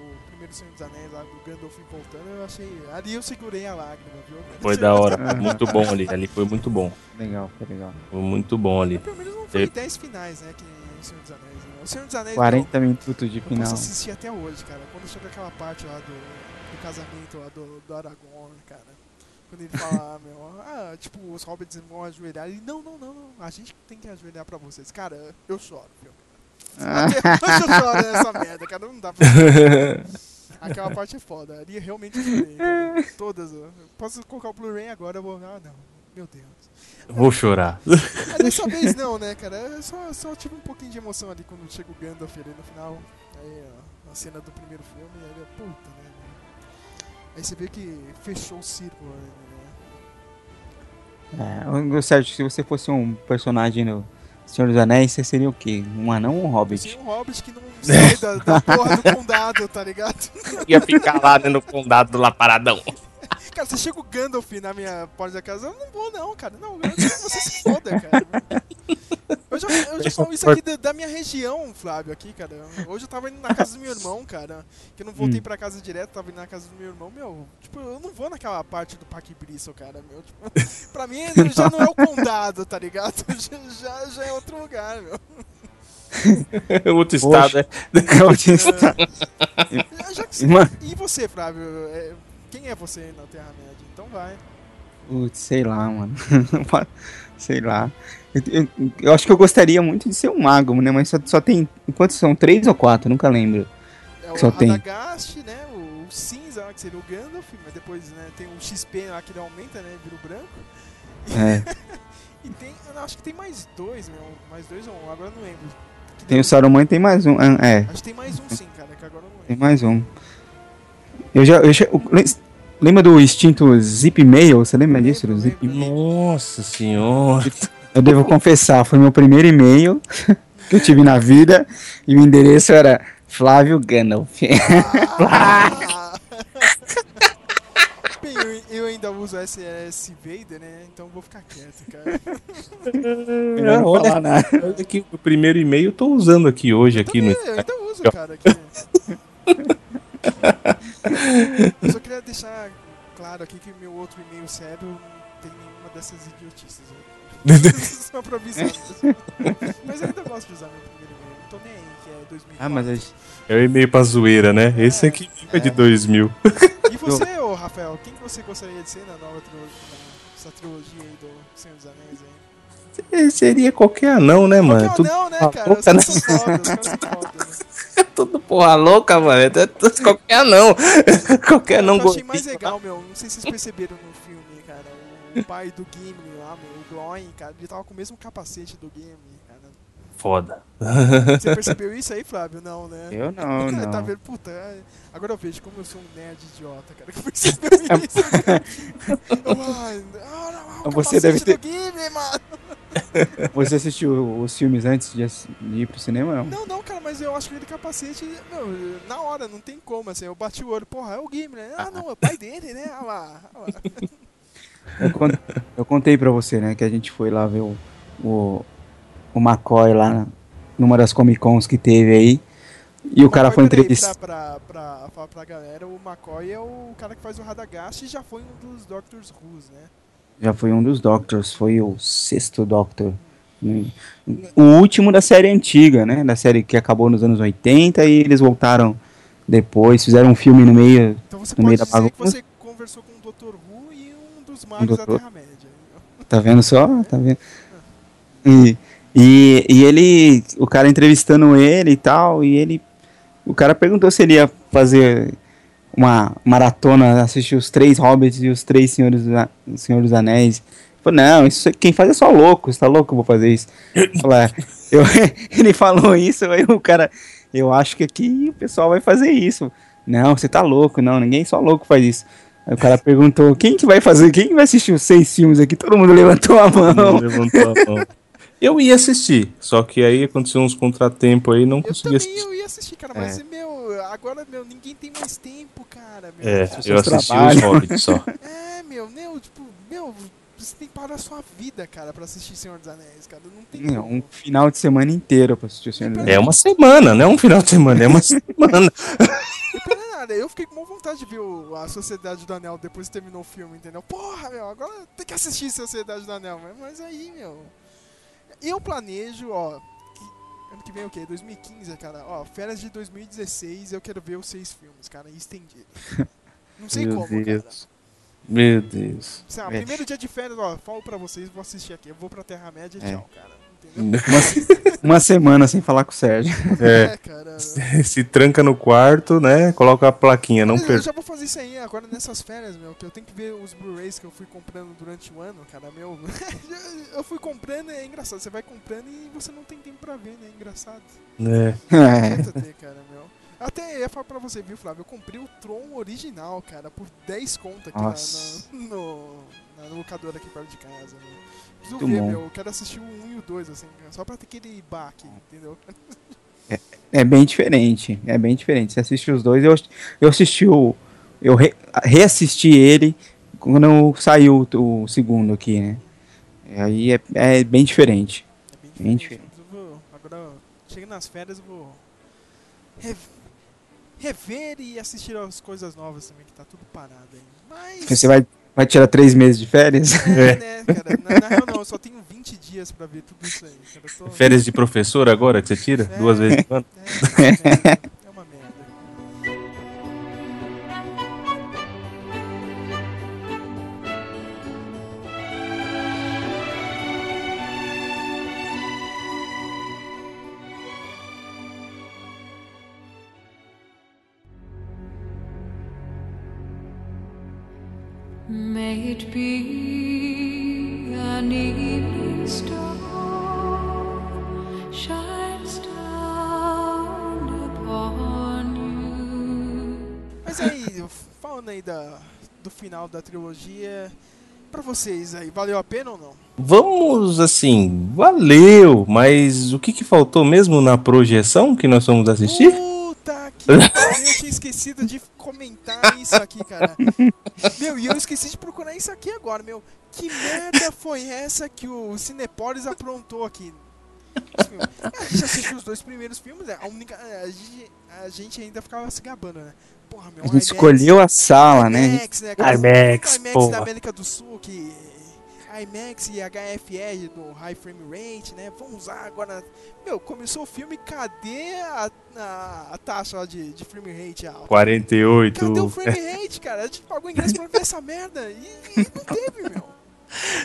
primeiro Senhor dos Anéis lá do Gandalf voltando, eu achei. Ali eu segurei a lágrima, viu? Foi da hora, muito bom ali, ali foi muito bom. Legal, foi legal. Foi muito bom ali. Pelo menos não foi 10 finais, né, que o Senhor dos Anéis. Né? O Senhor dos Anéis. 40 minutos de eu final. posso assistir até hoje, cara. Quando chega aquela parte lá do, do casamento lá do, do Aragorn, cara. Quando ele fala, meu, ah, tipo, os hobbits vão ajoelhar. Ele, não, não, não, não, a gente tem que ajoelhar pra vocês. Cara, eu choro, viu? Até hoje eu choro nessa merda, cara, não dá pra... Aquela parte é foda, ali realmente eu chorei, cara. Todas, ó. Posso colocar o Blu-ray agora, eu vou... Ah, não, meu Deus. Vou chorar. Mas dessa vez não, né, cara? Eu só, só tive um pouquinho de emoção ali quando chega o Gandalf ali no final. Aí, ó, a cena do primeiro filme, aí eu, puta, né? Aí você vê que fechou o círculo, né? É, Sérgio, se você fosse um personagem no Senhor dos Anéis, você seria o quê? Um anão ou um hobbit? Um hobbit que não sai da, da porra do condado, tá ligado? Ia ficar lá né, no condado lá paradão. Cara, você chega o Gandalf na minha porta da casa, eu não vou não, cara. Não, eu- você se foda, cara. Eu já, eu já falo isso aqui da, da minha região, Flávio, aqui, cara. Hoje eu tava indo na casa do meu irmão, cara. Que eu não voltei Hum. pra casa direto, tava indo na casa do meu irmão. Meu, tipo, eu não vou naquela parte do Parque Bristol, cara, meu. Tipo, pra mim já não é o condado, tá ligado? Já, já, já é outro lugar, meu. Outro estado, é. Outro estado. Já- já que você- Mano. E você, Flávio? É, Quem é você na Terra-média? Então vai. Putz, sei lá, mano. sei lá. Eu, eu- eu acho que eu gostaria muito de ser um mago, né? Mas só, só tem. Quantos são? Três ou quatro? Nunca lembro. É o Só tem. Radagast, né? O, o cinza lá, que seria o Gandalf, mas depois né, tem o XP lá que ele aumenta, né? Vira o branco. É. e tem. eu Acho que tem mais dois, meu. Mais dois ou um, agora eu não lembro. Que Tem o Saruman e tem mais um. ah, É, Acho que tem mais um sim, cara, que agora eu não lembro. tem mais um. Eu já. Eu já le- lembra do extinto Zip Mail? Você lembra disso? Do Zip Nossa senhora. Eu devo confessar, foi meu primeiro e-mail que eu tive na vida e o endereço era Flávio Gandalf. Bem, eu, eu ainda uso SS Vader, né? Então eu vou ficar quieto, cara. Melhor não olha, falar nada. olha o primeiro e-mail eu tô usando aqui hoje, aqui no. Eu ainda uso, cara. Aqui. Eu só queria deixar claro aqui que meu outro e-mail sério não tem nenhuma dessas idiotices. Só pra avisar. Mas eu ainda gosto de usar meu primeiro e-mail. Não tô nem aí, que é 2004. Ah, mas gente- É o e-mail pra zoeira, né? Esse aqui é de 2000. E você, ô Rafael, quem que você gostaria de ser na nova trilogia, nessa trilogia aí do Senhor dos Anéis aí? É, Seria qualquer anão, né, mano? Qualquer anão, né, cara? louca, Os caras né? são foda, os caras são né? Tudo porra louca, mano. É tudo Qualquer anão. Qualquer anão Eu achei mais legal, meu. Não sei se vocês perceberam no filme. O pai do Gimli lá, meu, o Gloin, cara, ele tava com o mesmo capacete do Gimli, cara. Foda. Você percebeu isso aí, Flávio? Não, né? Eu não, não. tá vendo? Puta, é- agora eu vejo como eu sou um nerd idiota, cara, que percebeu isso. Eu, mano, ah, não, o Você deve ter- do Gimli, mano. Você assistiu os filmes antes de ir pro cinema? Não. Não, não, cara, mas eu acho que ele capacete, meu, na hora, não tem como, assim, eu bati o olho, porra, é o Gimli, né? Ah, não, é o pai dele, né? Ah lá, ah lá. Eu, eu contei pra você, né, que a gente foi lá ver o, o, o McCoy lá numa das Comic Cons que teve aí. E o cara foi entrevistar. Pra, pra, pra pra galera, o McCoy é o cara que faz o Radagast e já foi um dos Doctors Who's, né? Já foi um dos Doctors, foi o sexto Doctor. Hum. O último da série antiga, né? Da série que acabou nos anos 80 e eles voltaram depois, fizeram um filme no meio, Então você no meio da bagunça. você conversou com o Dr. Who e um dos magos da. Terra-média. Tá vendo só? Tá vendo? E, e, e ele, o cara entrevistando ele e tal, e ele, o cara perguntou se ele ia fazer uma maratona, assistir os três Hobbits e os três Senhores, Senhor dos Anéis. Falou, não, isso quem faz é só louco, você tá louco, eu vou fazer isso. Falei, "É." eu, ele falou isso, aí o cara, eu acho que aqui o pessoal vai fazer isso. Não, você tá louco, não, ninguém só louco faz isso. Aí o cara perguntou, quem que vai fazer, quem que vai assistir os seis filmes aqui? Todo mundo levantou a mão. Levantou a mão. Eu ia assistir, só que aí aconteceu uns contratempos aí não consegui assistir. Eu ia assistir, cara, mas, É. meu, agora, meu, ninguém tem mais tempo, cara, meu. É, eu assisti trabalham. os Hobbits só. É, meu, meu, tipo, meu, você tem que parar a sua vida, cara, pra assistir Senhor dos Anéis, cara. Não tem Não, um final de semana inteiro pra assistir o Senhor dos É Anéis. uma semana, não é um final de semana, é uma semana. Nada, eu fiquei com uma vontade de ver o- a Sociedade do Anel depois que terminou o filme, entendeu? Porra, meu, agora tem que assistir Sociedade do Anel, mas- aí, meu. Eu planejo, ó. que- Ano que vem é o quê? 2015, cara. Ó, férias de 2016, eu quero ver os seis filmes, cara, estendido. Não sei Meu como, cara. Deus. Meu Deus. Sei lá, É. primeiro dia de férias, ó, falo pra vocês, vou assistir aqui. Eu vou pra Terra-média e É. tchau, cara. Entendeu? Uma, uma semana sem falar com o Sérgio. É. cara. Se tranca no quarto, né? Coloca a plaquinha, não Mas eu perca. já vou fazer isso aí agora nessas férias, meu, que eu tenho que ver os Blu-rays que eu fui comprando durante o ano, cara, meu. eu fui comprando, é engraçado, você vai comprando e você não tem tempo pra ver, né? É engraçado. É. É. Tenta ter, cara, meu. Até ia falar pra você, viu, Flávio? Eu comprei o Tron original, cara, por 10 conto aqui na, no, na locadora aqui perto de casa, meu. Preciso Muito ver, bom. meu. Eu quero assistir o 1 e o 2, assim, só pra ter aquele baque, entendeu? É bem diferente, é bem diferente. Você assiste os dois, eu, eu assisti o. Eu re- reassisti ele quando saiu o, o segundo aqui, né? E aí é, é bem diferente. Bem diferente. Eu vou, agora, chega nas férias, eu vou rev- rever e assistir as coisas novas também, que tá tudo parado aí. Mas. Você vai, vai tirar três meses de férias? É, né, cara? Na, na real, não, eu só tenho 20 dias pra ver tudo isso aí. Tô... Férias de professor agora que você tira? É, Duas vezes no ano? É, é, May it be an evening star shines down upon you. Mas aí, falando aí da, do final da trilogia, pra vocês aí, valeu a pena ou não? Vamos assim, valeu, mas o que, que faltou mesmo na projeção que nós fomos assistir? Pariu, eu tinha esquecido de comentar isso aqui, cara. Meu, e eu esqueci de procurar isso aqui agora, meu. Que merda foi essa que o Cinepolis aprontou aqui? Filme? A gente assistiu os dois primeiros filmes, né? A única. A gente, a gente ainda ficava se gabando, né? Porra, meu, A gente escolheu a sala, né? IMAX, né? IMAX, IMAX porra. da América do Sul, que IMAX e HFR do High Frame Rate, né? Vamos usar agora. Meu, começou o filme, cadê a, a, a taxa lá de, de frame rate alta? 48. Cadê o frame rate, cara? A gente pagou ingresso pra ver essa merda e, e não teve, meu.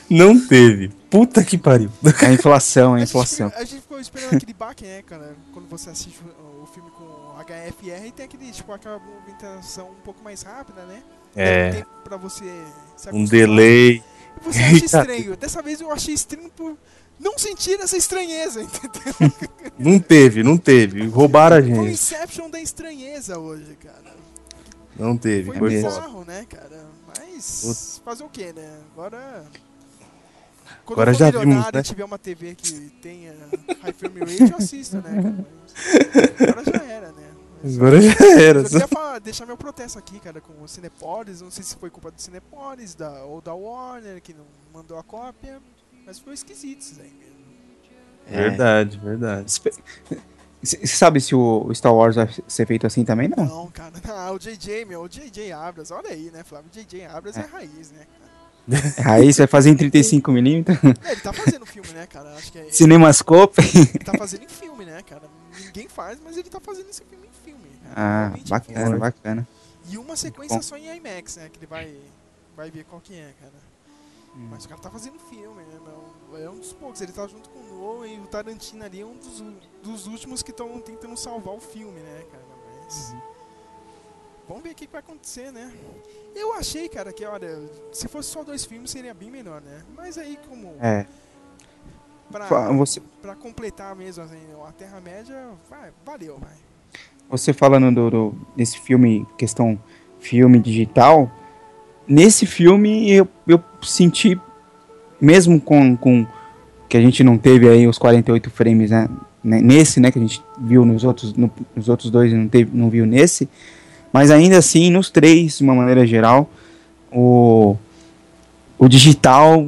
Não teve. Puta que pariu. É a inflação, é a A gente, inflação. a gente ficou esperando aquele baque, né, cara? Quando você assiste o, o filme com HFR, tem aquele, tipo, aquela movimentação um pouco mais rápida, né? É. Tempo pra você se Um delay. Você acha estranho. Dessa vez eu achei estranho por não sentir essa estranheza, entendeu? Não teve, não teve. Roubaram a Foi o gente. Inception da estranheza hoje, cara. Não teve, Foi foi foda. bizarro, né, cara? Mas fazer o quê, né? Agora. Quando Agora eu for já vimos, né? tiver uma TV que tenha high frame rate, eu assisto, né, cara? Agora já era, né? Agora já era. Eu queria falar- deixar meu protesto aqui, cara, com o Cinepolis. Não sei se foi culpa do Cinepolis da, ou da Warner, que não mandou a cópia. Mas foi esquisito isso aí mesmo. Verdade, verdade. Você sabe se o Star Wars vai ser feito assim também? Não. Não, cara. Ah, o JJ, meu, o JJ Abras, olha aí, né, Flávio? O JJ Abras é, raiz, né, cara? Aí você vai fazer em 35mm. É, ele tá fazendo filme, né, cara? Acho que é. Cinemascope. Ele tá fazendo em filme, né, cara? Ninguém faz, mas ele tá fazendo esse filme. Ah, bacana, fez. bacana. E uma sequência só em IMAX, né? Que ele vai, vai ver qual que é, cara. Hum. Mas o cara tá fazendo filme, né, meu? É um dos poucos. Ele tá junto com o Nolan e o Tarantino ali é um dos, dos últimos que estão tentando salvar o filme, né, cara? Mas. Uhum. Vamos ver o que vai acontecer, né? Eu achei, cara, que, olha, se fosse só dois filmes seria bem melhor, né? Mas aí, como. É. Pra, você- pra completar mesmo, assim, a Terra-média, vai, valeu, vai. Você falando do, do- desse filme, questão filme digital, nesse filme eu, eu senti, mesmo com, com que a gente não teve aí os 48 frames, né? né, Nesse, né, que a gente viu nos outros, no- nos outros dois e não, teve, não viu nesse, mas ainda assim, nos três, de uma maneira geral, o, o digital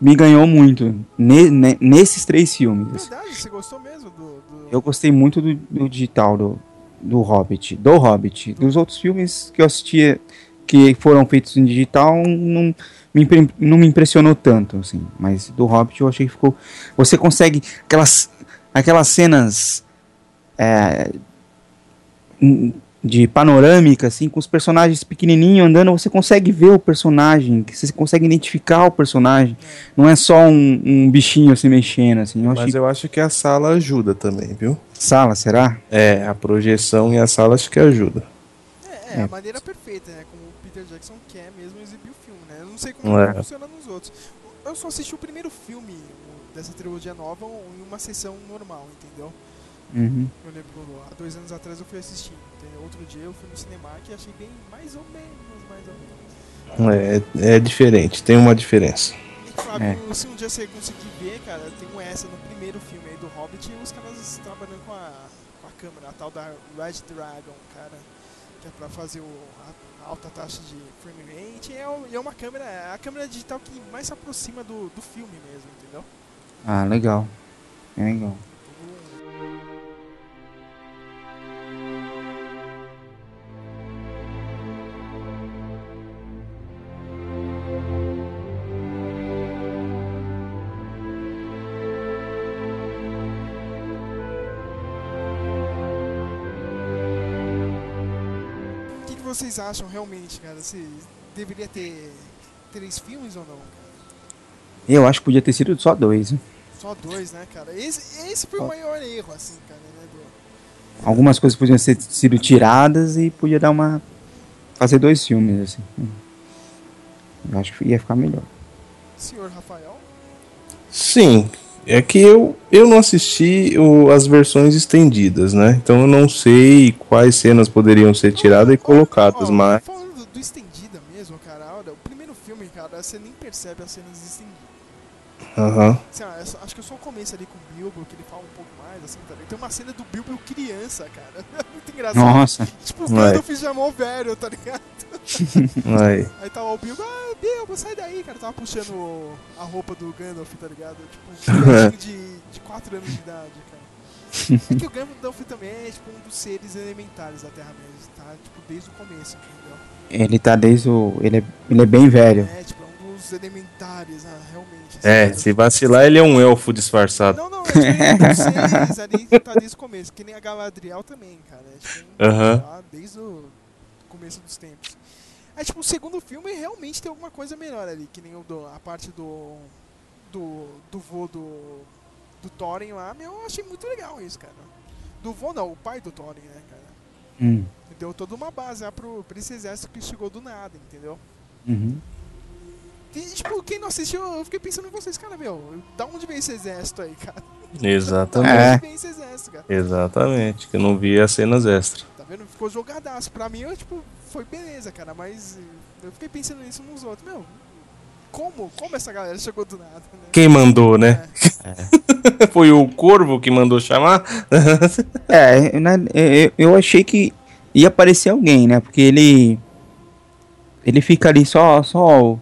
me ganhou muito ne- ne- nesses três filmes. Verdade, você gostou mesmo do. do... Eu gostei muito do, do digital do, do Hobbit, do Hobbit. Dos outros filmes que eu assistia que foram feitos em digital não me, não me impressionou tanto, assim. Mas do Hobbit eu achei que ficou. Você consegue aquelas aquelas cenas é, de panorâmica, assim, com os personagens pequenininhos andando, você consegue ver o personagem, que você consegue identificar o personagem. Não é só um, um bichinho se mexendo, assim. Eu Mas achei... eu acho que a sala ajuda também, viu? Sala, será? É, a projeção e a sala acho que ajuda. É, É. a maneira perfeita, né? Como o Peter Jackson quer mesmo exibir o filme, né? Eu não sei como É. funciona nos outros. Eu só assisti o primeiro filme dessa trilogia nova em uma sessão normal, entendeu? Uhum. Eu lembro quando, há dois anos atrás eu fui assistir, entendeu? Outro dia eu fui no cinema e achei bem mais ou menos, mais ou menos. É, é diferente, tem uma diferença. E Fábio, É. se um dia você conseguir ver, cara, tem um essa no primeiro filme aí do Hobbit e os caras trabalhando com a, com a câmera, a tal da Red Dragon, cara, que é pra fazer o, a alta taxa de frame rate. E é, e é uma câmera, é a câmera digital que mais se aproxima do, do filme mesmo, entendeu? Ah, legal. É legal. Vocês acham realmente, cara? Se deveria ter três filmes ou não? Eu acho que podia ter sido só dois. né? Só dois, né, cara? Esse, esse foi o maior erro, assim, cara, né? do- Algumas coisas podiam ter sido tiradas e podia dar uma. fazer dois filmes, assim. Eu acho que ia ficar melhor. Senhor Rafael? Sim, é que eu, eu não assisti o- as versões estendidas, né? Então eu não sei quais cenas poderiam ser tiradas e colocadas, mas. Falando do, do estendida mesmo, cara, olha, o primeiro filme, cara, você nem percebe as cenas estendidas. Aham. Assim, é só- acho que é só o começo ali com o Bilbo, que ele fala um pouco mais, assim, tá ligado? Tem uma cena do Bilbo criança, cara. Muito engraçado. Nossa. Tipo, o. Gandalf já é mó velho, tá ligado? Aí. Aí tava o Bilbo, ah, Bilbo, sai daí, cara. Tava puxando a roupa do Gandalf, tá ligado? Tipo, um de, de 4 anos de idade, cara. É que o Gandalf também é, tipo, um dos seres elementares da Terra-média, tá? Tipo, desde o começo, entendeu? Ele tá desde o. Ele é, ele é bem velho. É, tipo, dos elementares, ah, realmente. assim, É, se vacilar, ele é um elfo disfarçado. Não, não, é tipo, é seres ali que tá desde o começo, que nem a Galadriel também, cara. É, tipo, Aham. lá desde o começo dos tempos. É tipo, o segundo filme realmente tem alguma coisa melhor ali, que nem o do, a parte do. do. do vô do. do Thorin lá, meu, eu achei muito legal isso, cara. Do vô não, o pai do Thorin, né, cara. Hum. Deu toda uma base lá pro, pra esse exército que chegou do nada, entendeu? Uhum. E, tipo, quem não assistiu, eu fiquei pensando em vocês, cara, meu, da onde veio esse exército aí, cara? Exatamente. Da É. onde veio esse exército, cara? Exatamente, que eu não vi as cenas extras. Tá vendo? Ficou jogadaço. Pra mim, eu, tipo, foi beleza, cara, mas eu fiquei pensando nisso nos outros. Meu, como? Como essa galera chegou do nada, né? Quem mandou, né? Foi o Corvo que mandou chamar? É, né, eu, eu achei que ia aparecer alguém, né? Porque ele. Ele fica ali só, só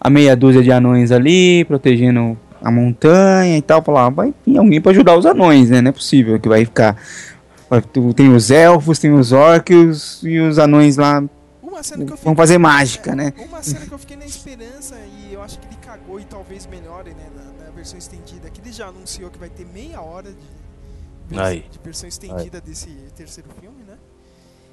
a meia dúzia de anões ali, protegendo a montanha e tal. Falar, vai vir alguém pra ajudar os anões, né? Não é possível que vai ficar. Tem os elfos, tem os orcs e os anões lá. Uma cena que eu Vão fazer mágica, né? Uma cena que eu fiquei na esperança e eu acho que ele cagou e talvez melhore, né, na, na versão estendida, que ele já anunciou que vai ter meia hora de, Aí. de versão estendida desse terceiro filme, né?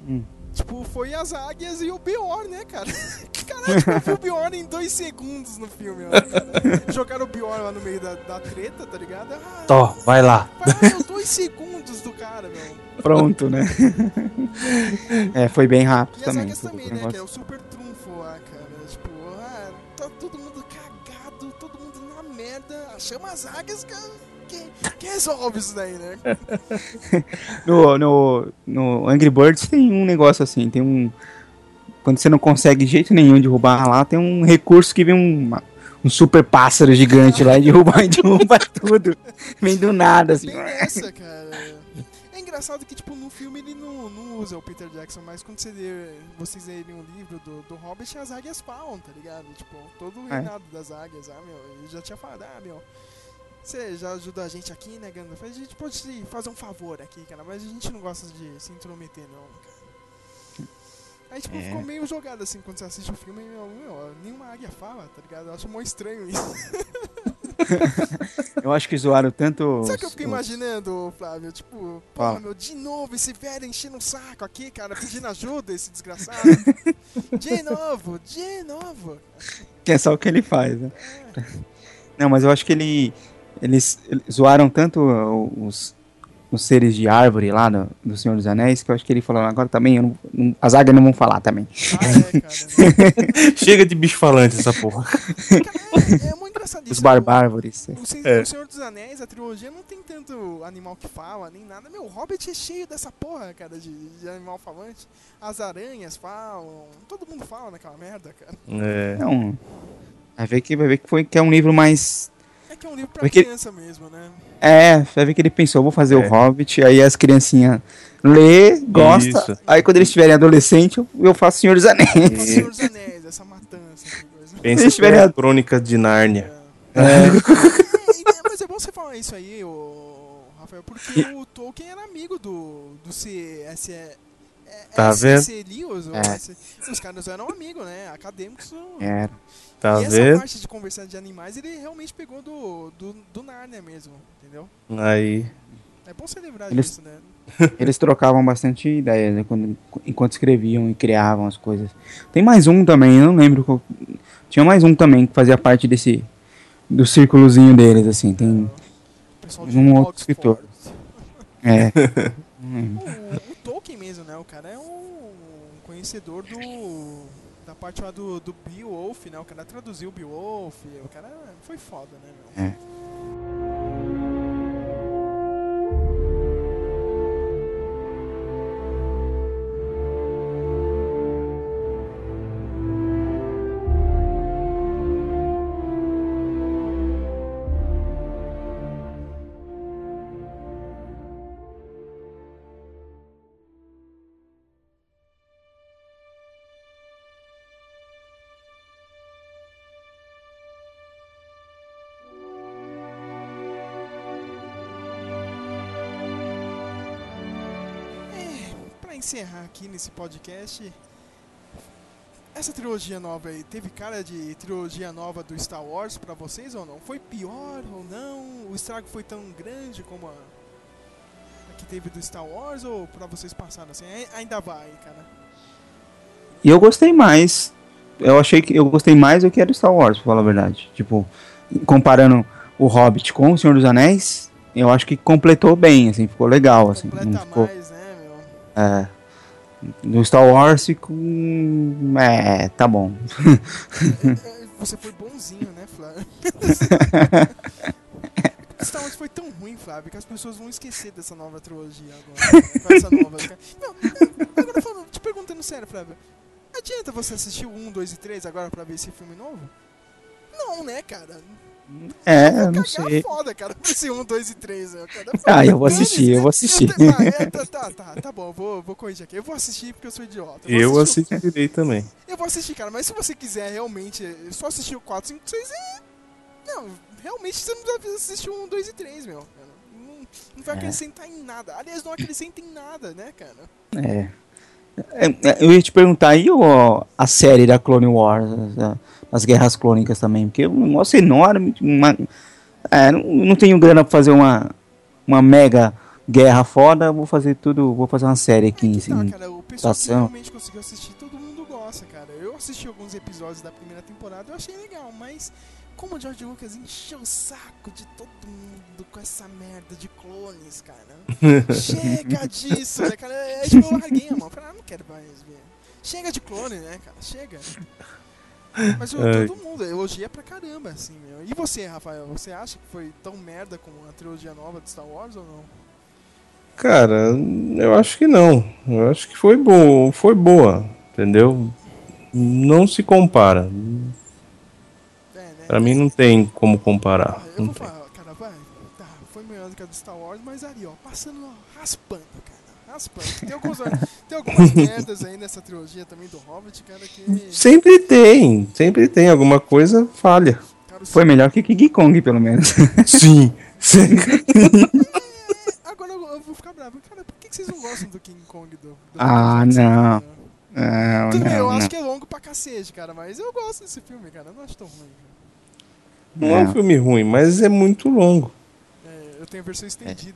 Hum. Tipo, foi as águias e o Bjorn, né, cara? Que Caralho, tipo, eu vi o Bjorn em dois segundos no filme, ó. Jogaram o Bjorn lá no meio da, da treta, tá ligado? Ah, Tó, vai lá. lá, dois segundos do cara, meu. Pronto, né? é, foi bem rápido E as também. águias foi um também, né? negócio- Que é o super trunfo lá, cara. Tipo, ah, tá todo mundo cagado, todo mundo na merda. Chama as águias que, que, que resolve isso daí, né? No, no, no Angry Birds tem um negócio assim, tem um. quando você não consegue de jeito nenhum derrubar lá, tem um recurso que vem um, um super pássaro gigante lá e derruba, derruba tudo. Vem do nada, assim. Bem nessa, cara. É engraçado que, tipo, no filme ele não, não usa o Peter Jackson, mas quando você lê, vocês lerem um livro do, do Hobbit, as águias falam, tá ligado? Tipo, todo o É. reinado das águias, ah, meu, ele já tinha falado, ah, meu, você já ajuda a gente aqui, né, Gandalf? A gente pode te fazer um favor aqui, cara, mas a gente não gosta de se intrometer, não, cara. Aí, tipo, É. ficou meio jogado, assim, quando você assiste o filme, meu, meu, nenhuma águia fala, tá ligado? Eu acho mó estranho isso. Eu acho que zoaram tanto. Sabe o que eu fiquei os- imaginando, Flávio? Tipo, pô, meu, de novo esse velho enchendo o saco aqui, cara, pedindo ajuda, esse desgraçado. de novo, de novo. Que é só o que ele faz, né? Não, mas eu acho que ele. Eles, eles zoaram tanto os, os seres de árvore lá do, do Senhor dos Anéis que eu acho que ele falou agora também. eu não- não- as águias não vão falar também. Chega de bicho falante essa porra. É muito engraçado Os barbárvores. O, É. o Senhor dos Anéis, a trilogia, não tem tanto animal que fala, nem nada. Meu, o Hobbit é cheio dessa porra, cara, de, de animal falante. As aranhas falam, todo mundo fala naquela merda, cara. É. Não. Vai ver que, vai ver que, foi, que é um livro mais. É que é um livro pra Vai que- criança mesmo, né? É, vai ver que ele pensou, vou fazer É. o Hobbit, aí as criancinhas lê, gosta, Isso. aí quando eles estiverem adolescente, eu, faço Senhor dos Anéis. O Senhor dos Anéis, essa matança, que coisa. Pensa Eles é tiverem- a crônica de Nárnia. É, e- mas é bom você falar isso aí, ô, Rafael, porque o Tolkien era amigo do, do CS. É, Tá vendo? C. Lewis, É. Os caras eram amigos, né? Acadêmicos. Era. Tá e essa vendo? parte de conversar de animais ele realmente pegou do, do, do Narnia mesmo, entendeu? Aí. É bom você lembrar Eles- disso, né? Eles trocavam bastante ideias né, quando, enquanto escreviam e criavam as coisas. Tem mais um também, eu não lembro qual. Tinha mais um também que fazia parte desse. do círculozinho deles, assim. Tem de um outro escritor. É. O, o Tolkien mesmo, né? O cara é um conhecedor do. Parte lá do, do Beowulf, né? O cara traduziu o Beowulf. O cara foi foda, né, meu? É. encerrar aqui nesse podcast, essa trilogia nova aí, teve cara de trilogia nova do Star Wars pra vocês ou não? Foi pior ou não? O estrago foi tão grande como a, a que teve do Star Wars ou pra vocês passaram assim? Ai- Ainda vai, cara. E eu gostei mais. Eu achei que eu gostei mais do que era Star Wars, pra falar a verdade. Tipo, comparando o Hobbit com o Senhor dos Anéis, eu acho que completou bem, assim, ficou legal, assim. Não ficou, Mais? É, no Star Wars ficou. É, tá bom. Você foi bonzinho, né, Flávio? Star Wars foi tão ruim, Flávio, que as pessoas vão esquecer dessa nova trilogia agora. né, com essa nova. Não, agora falando, te perguntando sério, Flávio. Adianta você assistir o 1, 2 e 3 agora pra ver esse filme novo? Não, né, cara? É, eu não Cagar sei. foda, cara, pra esse 1, 2 e 3. né, cara? Ah, eu vou assistir, eu vou assistir. Ah, é, tá, tá, tá, tá bom, vou, vou corrigir aqui. Eu vou assistir porque eu sou idiota. vou Eu assistir o- assistirei também. eu vou assistir, cara, mas se você quiser realmente só assistir o 4, 5, 6, é. Não, realmente você não precisa assistir o 1, 2 e 3, meu. Não, não vai É. acrescentar em nada. Aliás, não acrescenta em nada, né, cara? É. É, é, Eu ia te perguntar aí ó, a série da Clone Wars, a- as guerras clônicas também, porque é um negócio enorme. Uma, é, não, não tenho grana pra fazer uma, uma mega guerra foda, vou fazer tudo, vou fazer uma série aqui em Tá, em cara, o pessoal que estação. realmente conseguiu assistir, todo mundo gosta, cara. Eu assisti alguns episódios da primeira temporada, eu achei legal, mas como o George Lucas encheu o saco de todo mundo com essa merda de clones, cara. Chega disso, né, cara? É, tipo, eu larguei a mão. Ah, não quero mais ver. Chega de clone, né, cara? Chega. Mas eu- Ai. todo mundo elogia pra caramba, assim, meu. E você, Rafael? Você acha que foi tão merda como a trilogia nova de Star Wars ou não? Cara, eu acho que não. Eu acho que foi bom, foi boa, entendeu? não se compara. Pra mim não tem como comparar. Eu Não vou tem. falar, cara, vai. Tá, foi melhor do que a do Star Wars, mas ali, ó, passando, raspando, cara. Raspando. Tem, alguns, tem algumas merdas aí nessa trilogia também do Hobbit, cara, que. Sempre tem, sempre tem alguma coisa falha. Foi melhor que King Kong, pelo menos. Sim. Agora eu, eu vou ficar bravo. Cara, por que, que vocês não gostam do King Kong do. do ah, Jackson, não. cara? Não, Tudo bem, eu não, acho não. que é longo pra cacete, cara, mas eu gosto desse filme, cara. Eu não acho tão ruim. cara. Não é um filme ruim, mas é muito longo. É, eu tenho a versão estendida.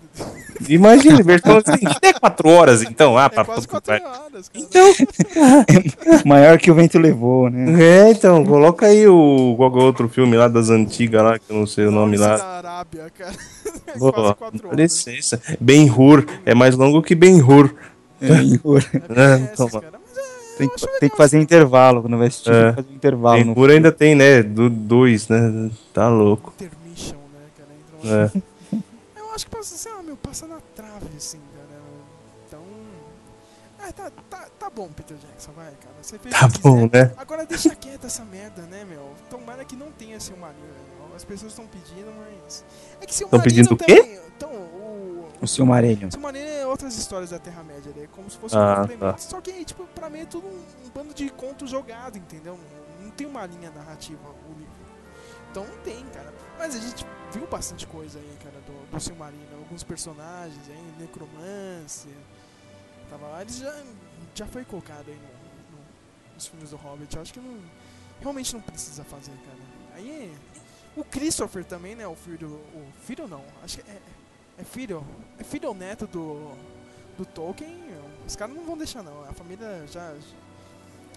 Imagina, versão estendida é 4 horas, então. Ah, pra quase puta que quatro pariu. horas, cara. Então. Maior que o vento levou, né? É, então, coloca aí o qual é o outro filme lá das antigas lá, que eu não sei o nome da lá. Arábia, cara. É Pô, quase quatro dá horas. licença. Ben Hur é mais longo que Ben Hur. Ben-Hur. É, toma. Tem que, tem que fazer intervalo quando vai assistir. Tem É. que fazer um intervalo. Ben no Hur ainda tem, né? Do, dois, né? Tá louco. Intermission, né, cara? Entra É. Eu acho que passa, sei lá, meu, passa na trave, assim, cara. Então. Ah, tá, tá, tá bom, Peter Jackson, vai, cara. Você fez Tá o bom, quiser. né? Agora deixa quieta essa merda, né, meu? Tomara que não tenha Silmarino, né? As pessoas estão pedindo, mas. É que Silmarino pedindo o quê? também. Então, o. O Silmarillion. Silmarino é outras histórias da Terra-média, né? Como se fosse Ah, um complemento. tá. Só que, tipo, pra mim é tudo um, um bando de contos jogado, entendeu? Não, não tem uma linha narrativa o livro. Então não tem, cara. Mas a gente viu bastante coisa aí, cara, do, Silmarino. Alguns personagens aí, Necromancer. Tava lá, eles já, já foi colocado aí no, no- nos filmes do Hobbit. Eu acho que não. Realmente não precisa fazer, cara. Aí. O Christopher também, né? O filho. O filho não. Acho que é. É filho. É filho ou neto do. Do Tolkien. Os caras não vão deixar, não. A família já.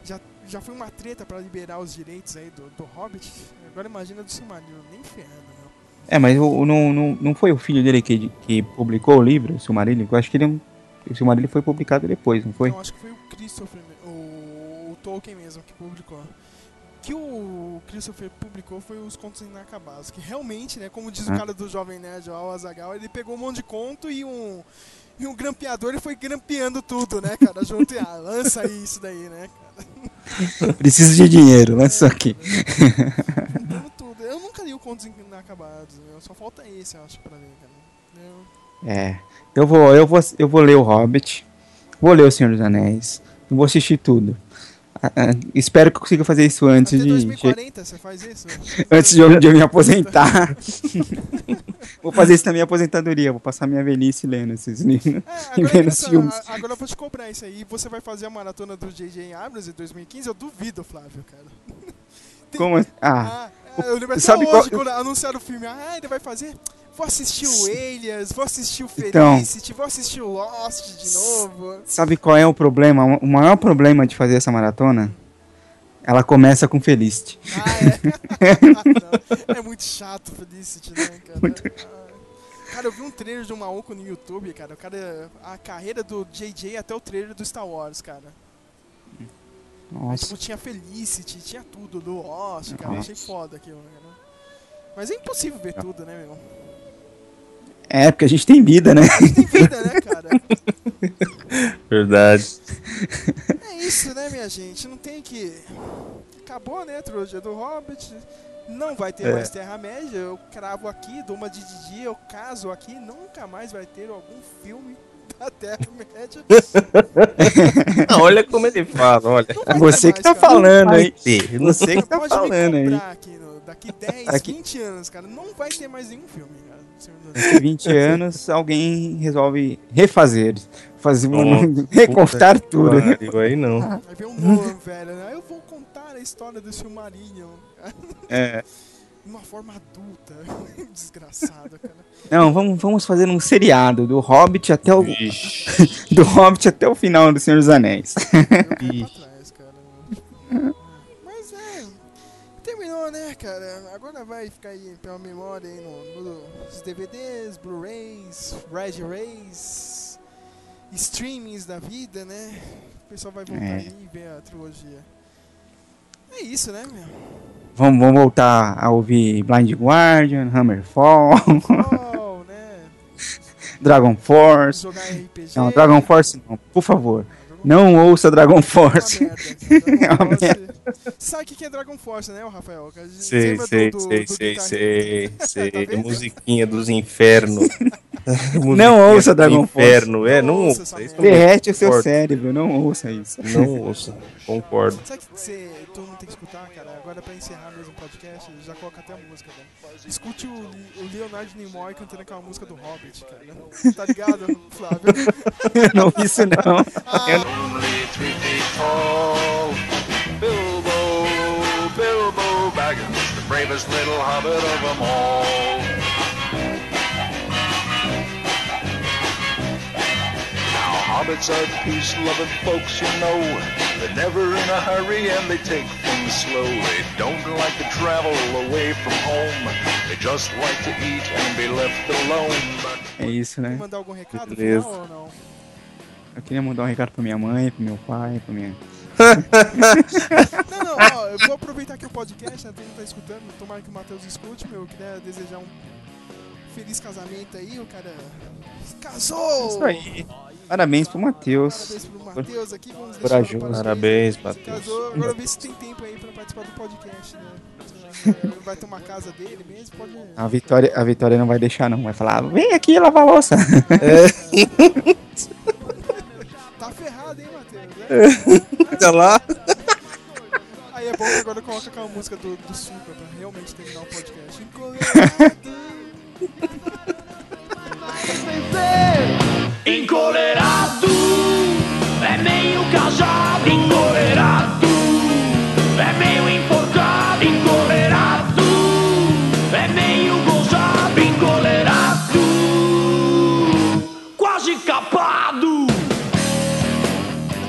Já, já foi uma treta pra liberar os direitos aí do, do Hobbit. Agora imagina do Silmarillion. Nem ferrando, meu. É, mas o, o- não, não, não foi o filho dele que, que publicou o livro, o Silmarillion? Eu acho que ele, é o Silmarillion foi publicado depois, não foi? Não, acho que foi o Christopher, o, o Tolkien mesmo que publicou. O que o Christopher publicou foi os contos inacabados, que realmente, né, como diz o Ah. cara do Jovem Nerd, o Azagal, ele pegou um monte de conto e um e um grampeador e foi grampeando tudo, né, cara, junto e ah, lança aí isso daí, né, cara. Preciso de dinheiro, lança aqui. O Contos Inacabados, né, só falta esse, eu acho, pra ler, cara. Eu- É. Eu vou, eu vou, eu vou ler o Hobbit, vou ler o Senhor dos Anéis, vou assistir tudo. Ah, ah, espero que eu consiga fazer isso antes Até de. 2040 você faz isso? Antes de eu, de eu me aposentar. vou fazer isso na minha aposentadoria, vou passar minha velhice lendo esses livros e Agora, vendo essa- os filmes. agora eu vou te cobrar isso aí. Você vai fazer a maratona do J.J. Abrams em 2015? Eu duvido, Flávio, cara. Como assim? Ah, Ah, eu lembro até Sabe hoje, qual- quando anunciaram o filme. Ah, ele vai fazer... Vou assistir o Alias, vou assistir o Então. Felicity, vou assistir o Lost de novo. sabe qual é o problema? O maior problema de fazer essa maratona? Ela começa com Felicity. É muito chato Felicity, né, cara? Ah. Cara, eu vi um trailer de um maluco no YouTube, cara. O cara... A carreira do J.J. até o trailer do Star Wars, cara. Nossa. tipo, tinha Felicity, tinha tudo do Lost, cara. Nossa. Achei foda aquilo, cara. Mas é impossível ver tudo, né, meu? É, porque a gente tem vida, né? Tem vida, né, cara? Verdade. É isso, né, minha gente? Não tem que. Acabou, né, a trilogia do Hobbit. Não vai ter É. mais Terra-média. Eu cravo aqui, dou uma de Didi, eu caso aqui. Nunca mais vai ter algum filme da Terra-média. Não, olha como ele fala, olha. Você que tá mais, cara. falando aí. Você que tá Pode falando aí. aqui no- daqui 10, Aqui- 20 anos, cara. Não vai ter mais nenhum filme, cara. Daqui 20 anos, alguém resolve refazer. Fazer um, recontar que tudo. pariu, Aí não. Vai ver um Nolan, velho. né? Eu vou contar a história do Silmarillion. É. De uma forma adulta. Desgraçado, cara. Não, vamos, vamos fazer um seriado do Hobbit até o. do Hobbit até o final do Senhor dos Anéis. cara. Mas é. Terminou, né, cara? Agora vai ficar aí pela memória aí no, no- nos DVDs, Blu-rays, Red Rays, streamings da vida, né? O pessoal vai voltar É. aí e ver a trilogia. É isso, né, meu? Vamos, vamos voltar a ouvir Blind Guardian, Hammerfall, Oh, né? Dragon Force. Jogar RPG. Não, Dragon Force não, por favor. Não ouça Dragon Force. É uma merda. Sabe o que é Dragon Force, né, Rafael? Sei, sei, sei, sei, sei, Tá sei. vendo? Musiquinha dos infernos. Não ouça do Dragon Force. Inferno, é, não ouça. Isso eu Derrete o seu concordo. cérebro, não ouça isso. Não ouça, concordo. Sabe que você, todo mundo tem que escutar, cara? Agora pra encerrar mesmo o podcast, já coloca até a música, velho. Escute o, o Leonardo Nimoy cantando aquela música do Hobbit, cara. Tá ligado, Flávio? não, isso não. Three feet tall. Bilbo, Bilbo Baggins, the bravest little hobbit of them all. Hobbits are peace-loving folks, you know. They're never in a hurry and they take things slow. They don't like to travel away from home. They just like to eat and be left alone. But É isso, né? Mandar algum recado Beleza. final ou não? Eu queria mandar um recado pra minha mãe, pro meu pai, pra minha. Não, não, ó, eu vou aproveitar que o podcast, né, todo mundo tá escutando, tomara que o Matheus escute, meu, eu queria desejar um feliz casamento aí, o cara casou! Isso aí. Parabéns pro Matheus. Parabéns pro Matheus aqui, vamos Corajoso. Parabéns, Matheus. Agora ver se tem tempo aí pra participar do podcast, né? Vai tomar casa dele mesmo, pode... A Vitória, a Vitória não vai deixar, não. Vai falar, vem aqui lavar a louça. Tá ferrado, hein, Matheus? Fica lá. Aí é bom que agora coloca aquela música do, do Supra pra realmente terminar o podcast. Encolerado é meio casado. Encolerado é meio enforcado. Encolerado é meio gozado. Encolerado quase capado.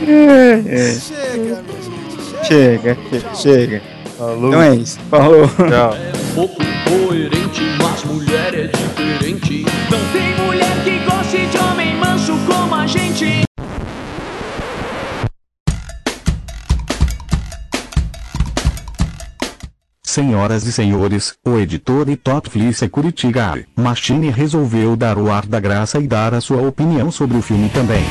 É. Chega, minha gente, Chega, chega, chega. Falou. Então é isso. Falou. Tchau. pouco coerente, mas mulher é diferente. Não tem mulher de homem manso como a gente. Senhoras e senhores, o editor e Top Flice Curitiba Machine resolveu dar o ar da graça e dar a sua opinião sobre o filme também.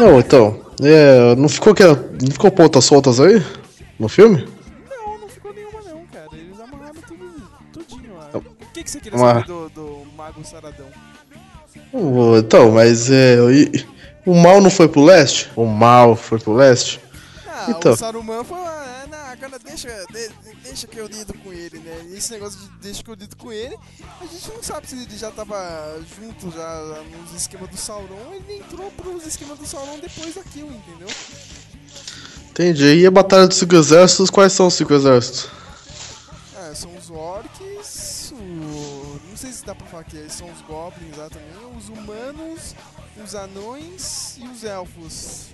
Não, então, é, não ficou que não ficou pontas soltas aí no filme? Não, não ficou nenhuma não, cara. Eles amarraram tudo, tudinho lá. O que, que você queria saber do, do Mago Saradão? Então, mas é, o mal não foi pro leste? O mal foi pro leste? Ah, Então. o Saruman lá, né? Não, agora deixa, de- deixa que eu lido com ele, né? E esse negócio de deixa que eu lido com ele, a gente não sabe se ele já tava junto já nos esquemas do Sauron, ele entrou pros esquemas do Sauron depois daquilo, entendeu? Entendi. E a batalha dos cinco exércitos, quais são os cinco exércitos? Ah, são os orcs, o... não sei se dá pra falar que eles são os goblins lá também, os humanos, os anões e os elfos.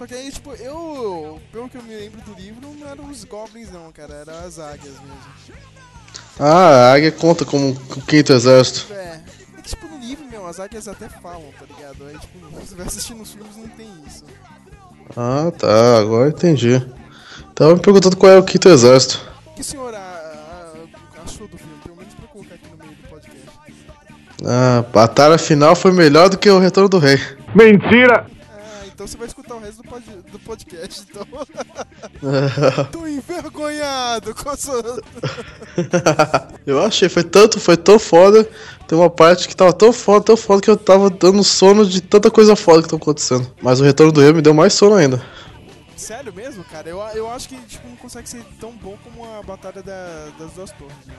Só que aí, tipo, eu, pelo que eu me lembro do livro, não eram os goblins não, cara, eram as águias mesmo. Ah, a águia conta como o quinto exército. É, é que tipo no livro, meu, as águias até falam, tá ligado? Aí, tipo, você vai assistir nos filmes não tem isso. Ah, tá, agora entendi. Tava me perguntando qual é o quinto exército. O que o senhor achou do filme? Pelo menos pra colocar aqui no meio do podcast. Ah, a batalha final foi melhor do que o retorno do rei. Mentira! Então você vai escutar o resto do, pod do podcast, então. Tô envergonhado com a sua... eu achei, foi tanto, foi tão foda. Tem uma parte que tava tão foda, tão foda que eu tava dando sono de tanta coisa foda que tá acontecendo. Mas o retorno do rei me deu mais sono ainda. Sério mesmo, cara? Eu, eu acho que tipo, não consegue ser tão bom como a batalha da- das duas torres, né?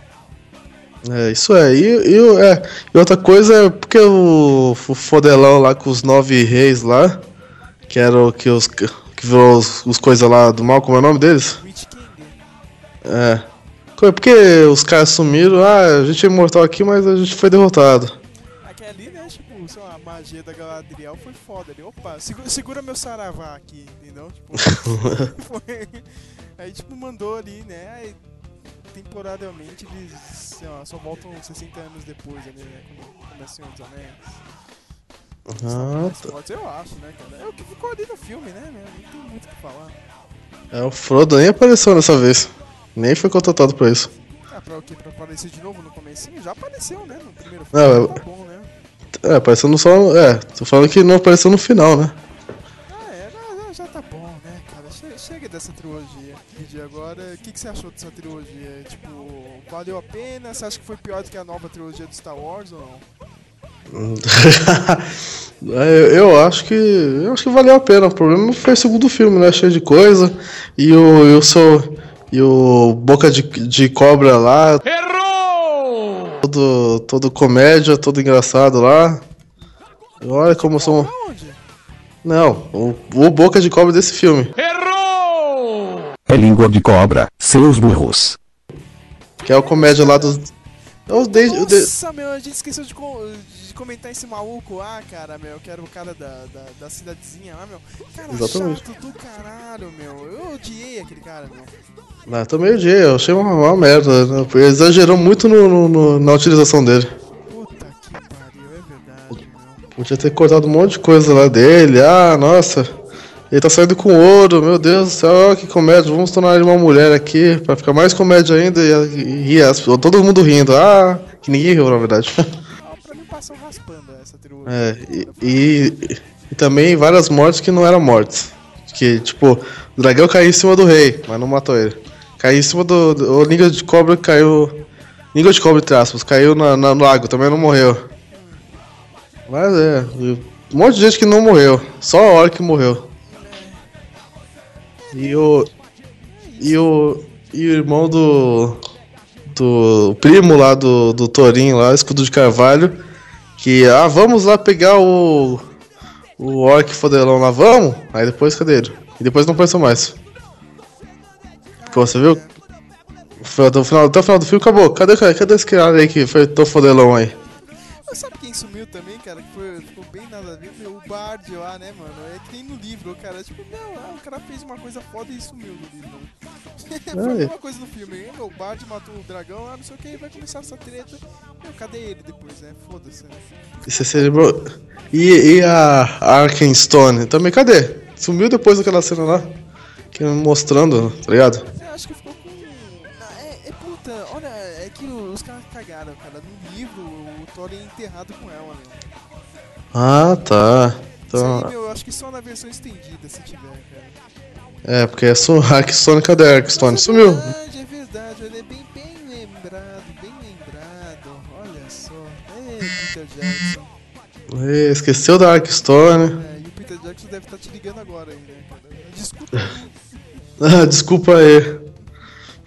É, isso é. E, e, é, e outra coisa é porque o, o fodelão lá com os nove reis lá, que era o que os. que virou os, os coisas lá do mal, como é o nome deles? É. Porque os caras sumiram, ah, a gente é imortal aqui, mas a gente foi derrotado. Aqui ali, né, tipo, sei lá, a magia da Galadriel foi foda ali. Opa, segura, segura meu saravá aqui, entendeu? Tipo, foi... Aí, tipo, mandou ali, né, aí temporariamente eles, sei lá, só voltam 60 anos depois ali, né, quando começa o Senhor dos Anéis. Ah, fortes, eu acho, né, cara? É o que ficou ali no filme, né, meu? Não tem muito o que falar. É, o Frodo nem apareceu dessa vez. Nem foi contratado pra isso. Ah, pra o quê? Pra aparecer de novo no comecinho? Já apareceu, né? No primeiro Não, filme. eu- Tá bom, né? É, apareceu no só. É, tô falando que não apareceu no final, né? Ah, é, não, não, já tá bom, né, cara? Che- chega dessa trilogia. E agora, o que, que você achou dessa trilogia? Tipo, valeu a pena? Você acha que foi pior do que a nova trilogia do Star Wars ou não? É, eu acho que. Eu acho que valeu a pena. O problema foi o segundo filme, né? Cheio de coisa. E o. Eu sou. E o Boca de, de Cobra lá. Errou! Todo, todo comédia, todo engraçado lá. Olha como são. Não, o, o Boca de Cobra desse filme. É língua de cobra, seus burros. Que é o comédia lá dos. É o de, o de- Nossa, meu, a gente esqueceu de, co- de comentar esse maluco lá, cara, meu, que era o cara da, da, da cidadezinha lá, meu. Cara, Exatamente. chato do caralho, meu. Eu odiei aquele cara, meu. Ah, também odiei, eu achei uma, uma merda. né? Ele exagerou muito no, no- no- na utilização dele. Podia ter cortado um monte de coisa lá dele. Ah, nossa. Ele tá saindo com ouro, meu Deus do céu, que comédia. Vamos tornar ele uma mulher aqui, pra ficar mais comédia ainda. E, e as- todo mundo rindo. Ah, que ninguém riu, na verdade. Pra mim passou raspando essa trilogia. É, e, e, e também várias mortes que não eram mortes. Que, tipo, o dragão caiu em cima do rei, mas não matou ele. Caiu em cima do. do o língua de cobra caiu. Língua de cobra, entre aspas, caiu na, na- no lago, também não morreu. Mas é, um monte de gente que não morreu. Só a hora que morreu. E o. E o. E o irmão do. Do primo lá do, do Torinho lá, escudo de carvalho. Que, ah, vamos lá pegar o. O orc fodelão lá, vamos? Aí depois, cadê ele? E depois não apareceu mais. Pô, você viu? Foi até o final, até o final do filme acabou. Cadê, cadê esse cara aí que foi tão fodelão aí? Quem sumiu também, cara? Que foi, ficou bem nada a ver? Meu, o Bard lá, né, mano? É que nem no livro, cara. Tipo, não, ah, o cara fez uma coisa foda e sumiu no livro. foi a Ai. mesma coisa no filme. hein? O Bard matou o dragão lá, não sei o que, vai começar essa treta. Meu, cadê ele depois, né? Foda-se, né? E você lembrou? E, e a Arkenstone? Também, cadê? Sumiu depois daquela cena lá? Que mostrando, tá ligado? Eu acho que cagaram, cara. No livro, o Thor é enterrado com ela, meu. Ah, tá. Então, aí, meu, eu acho que só na versão estendida, se tiver, cara. é, porque é su Arkenstone, cadê a Arkenstone? Sumiu. verdade, é verdade, ele é bem, bem lembrado, bem lembrado. Olha só. É, Peter Jackson. Ê, Esqueceu da Arkenstone. É, e o Peter Jackson deve estar te ligando agora ainda, cara. Desculpa. Ah, desculpa aí.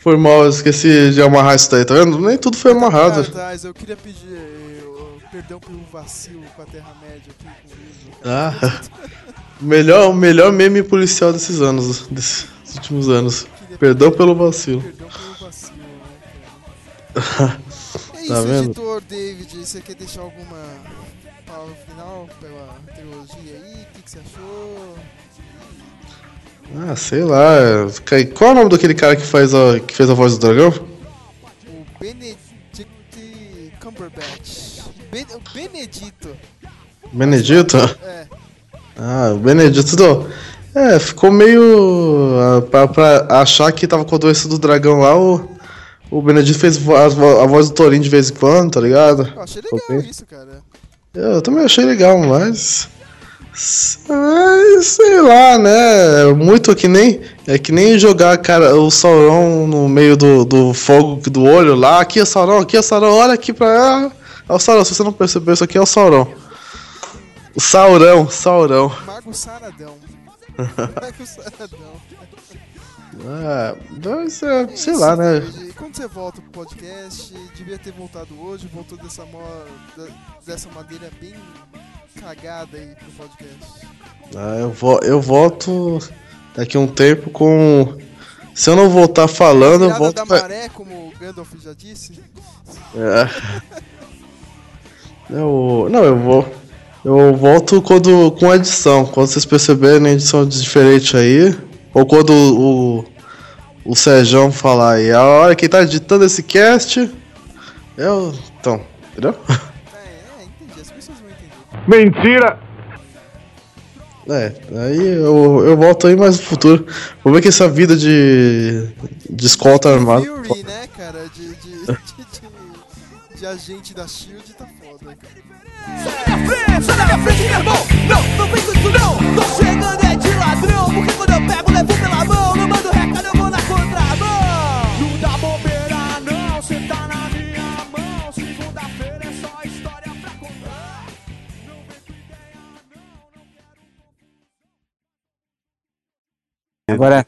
Foi mal, eu esqueci de amarrar isso daí, tá vendo? Nem tudo foi amarrado. Atrás, eu queria pedir o- perdão pelo vacilo com a Terra-média aqui comigo. Ah, o melhor, melhor meme policial desses anos, desses últimos anos. Perdão pelo vacilo. Perdão pelo vacilo, né? É isso, Tá vendo? editor David. Você quer deixar alguma palavra final pela trilogia aí? O que, que você achou? Ah, sei lá. é- Qual é o nome daquele cara que, faz a, que fez a voz do dragão? O Benedict Cumberbatch. Ben, o Benedito. Benedito? É. Ah, o Benedito. Não. É, ficou meio. ah, Pra, pra achar que tava com a doença do dragão lá, o, o Benedito fez a, a voz do Torinho de vez em quando, tá ligado? Eu achei legal bem- isso, cara. Eu também achei legal, mas. Sei lá, né? É Muito que nem. É que nem jogar cara, o Sauron no meio do, do fogo do olho lá. Aqui é o Sauron, aqui é o Sauron, olha aqui pra. É o Sauron, se você não percebeu, isso aqui é o Sauron. O Saurão, Saurão. Mago Saradão. Mago Saradão. Ah, mas é, sei lá, né? E quando você volta pro podcast, devia ter voltado hoje, voltou dessa, mo... dessa maneira bem cagada aí pro podcast. Ah, eu, vo eu volto daqui a um tempo com. Se eu não voltar falando, eu volto. da maré, como o Gandalf já disse. É. Eu, não, eu vou. Eu volto quando com a edição. Quando vocês perceberem a edição diferente aí. Ou quando o, o Sérgio falar aí. A hora que tá editando esse cast. Eu. Então, entendeu? Mentira! É, aí eu, eu volto aí mais no futuro. Vou ver que essa vida de. de escolta armada. Fury, né, cara? De, de, de, de- de agente da Shield tá foda, cara. Sai da minha frente, meu irmão! Não, não vem com isso não! Tô chegando é de ladrão, porque quando eu pego, levo pela mão. Não mando recado, eu vou Agora,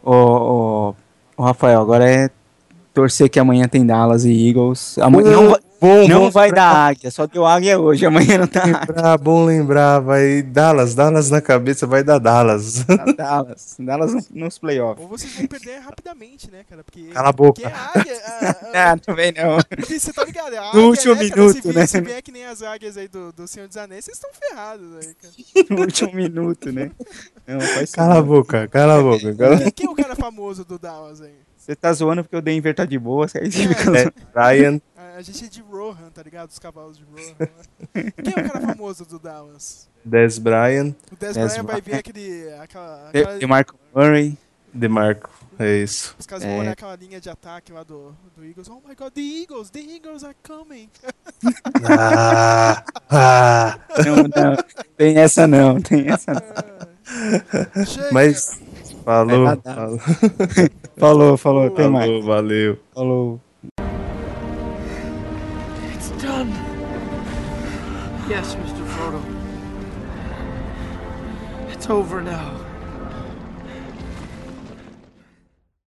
o, o, Rafael, agora é torcer que amanhã tem Dallas e Eagles. Amanhã não, Bom, não bom vai lembrar. dar águia, só deu águia hoje, amanhã não tá Lembrar, bom lembrar, vai Dallas, Dallas na cabeça, vai dar Dallas. Tá Dallas. Dallas no- nos playoffs. Ou vocês vão perder rapidamente, né, cara? Porque. Cala a boca. Porque a águia. a- a- Ah, também não. Você tá ligado? A No águia, último né, cara, minuto, se vier, né? Se vier que nem as águias aí do, do Senhor dos Anéis, vocês estão ferrados aí, cara. No último minuto, né? Não, Cala a boca, cala a boca. Cala... Quem, quem é o cara famoso do Dallas aí? Você tá zoando porque o Denver tá de boa, aí você fica É, zoando. A, gente é de Rohan, tá ligado? Os cavalos de Rohan. né? Quem é o cara famoso do Dallas? Des Bryant, O Des Des Bryant vai vir aquele. Aquela, De, aquela, de Marco Murray. DeMarco, é isso. os caras É. vão olhar aquela linha de ataque lá do, do Eagles. Oh my god, the Eagles, the Eagles are coming. Ah, ah. Não, não. Tem essa não, tem essa não. Chega. Mas falou, Vai dar. falou, Falou, falou, até mais. falou, valeu. Falou. Yes, Mr. Frodo. It's over now.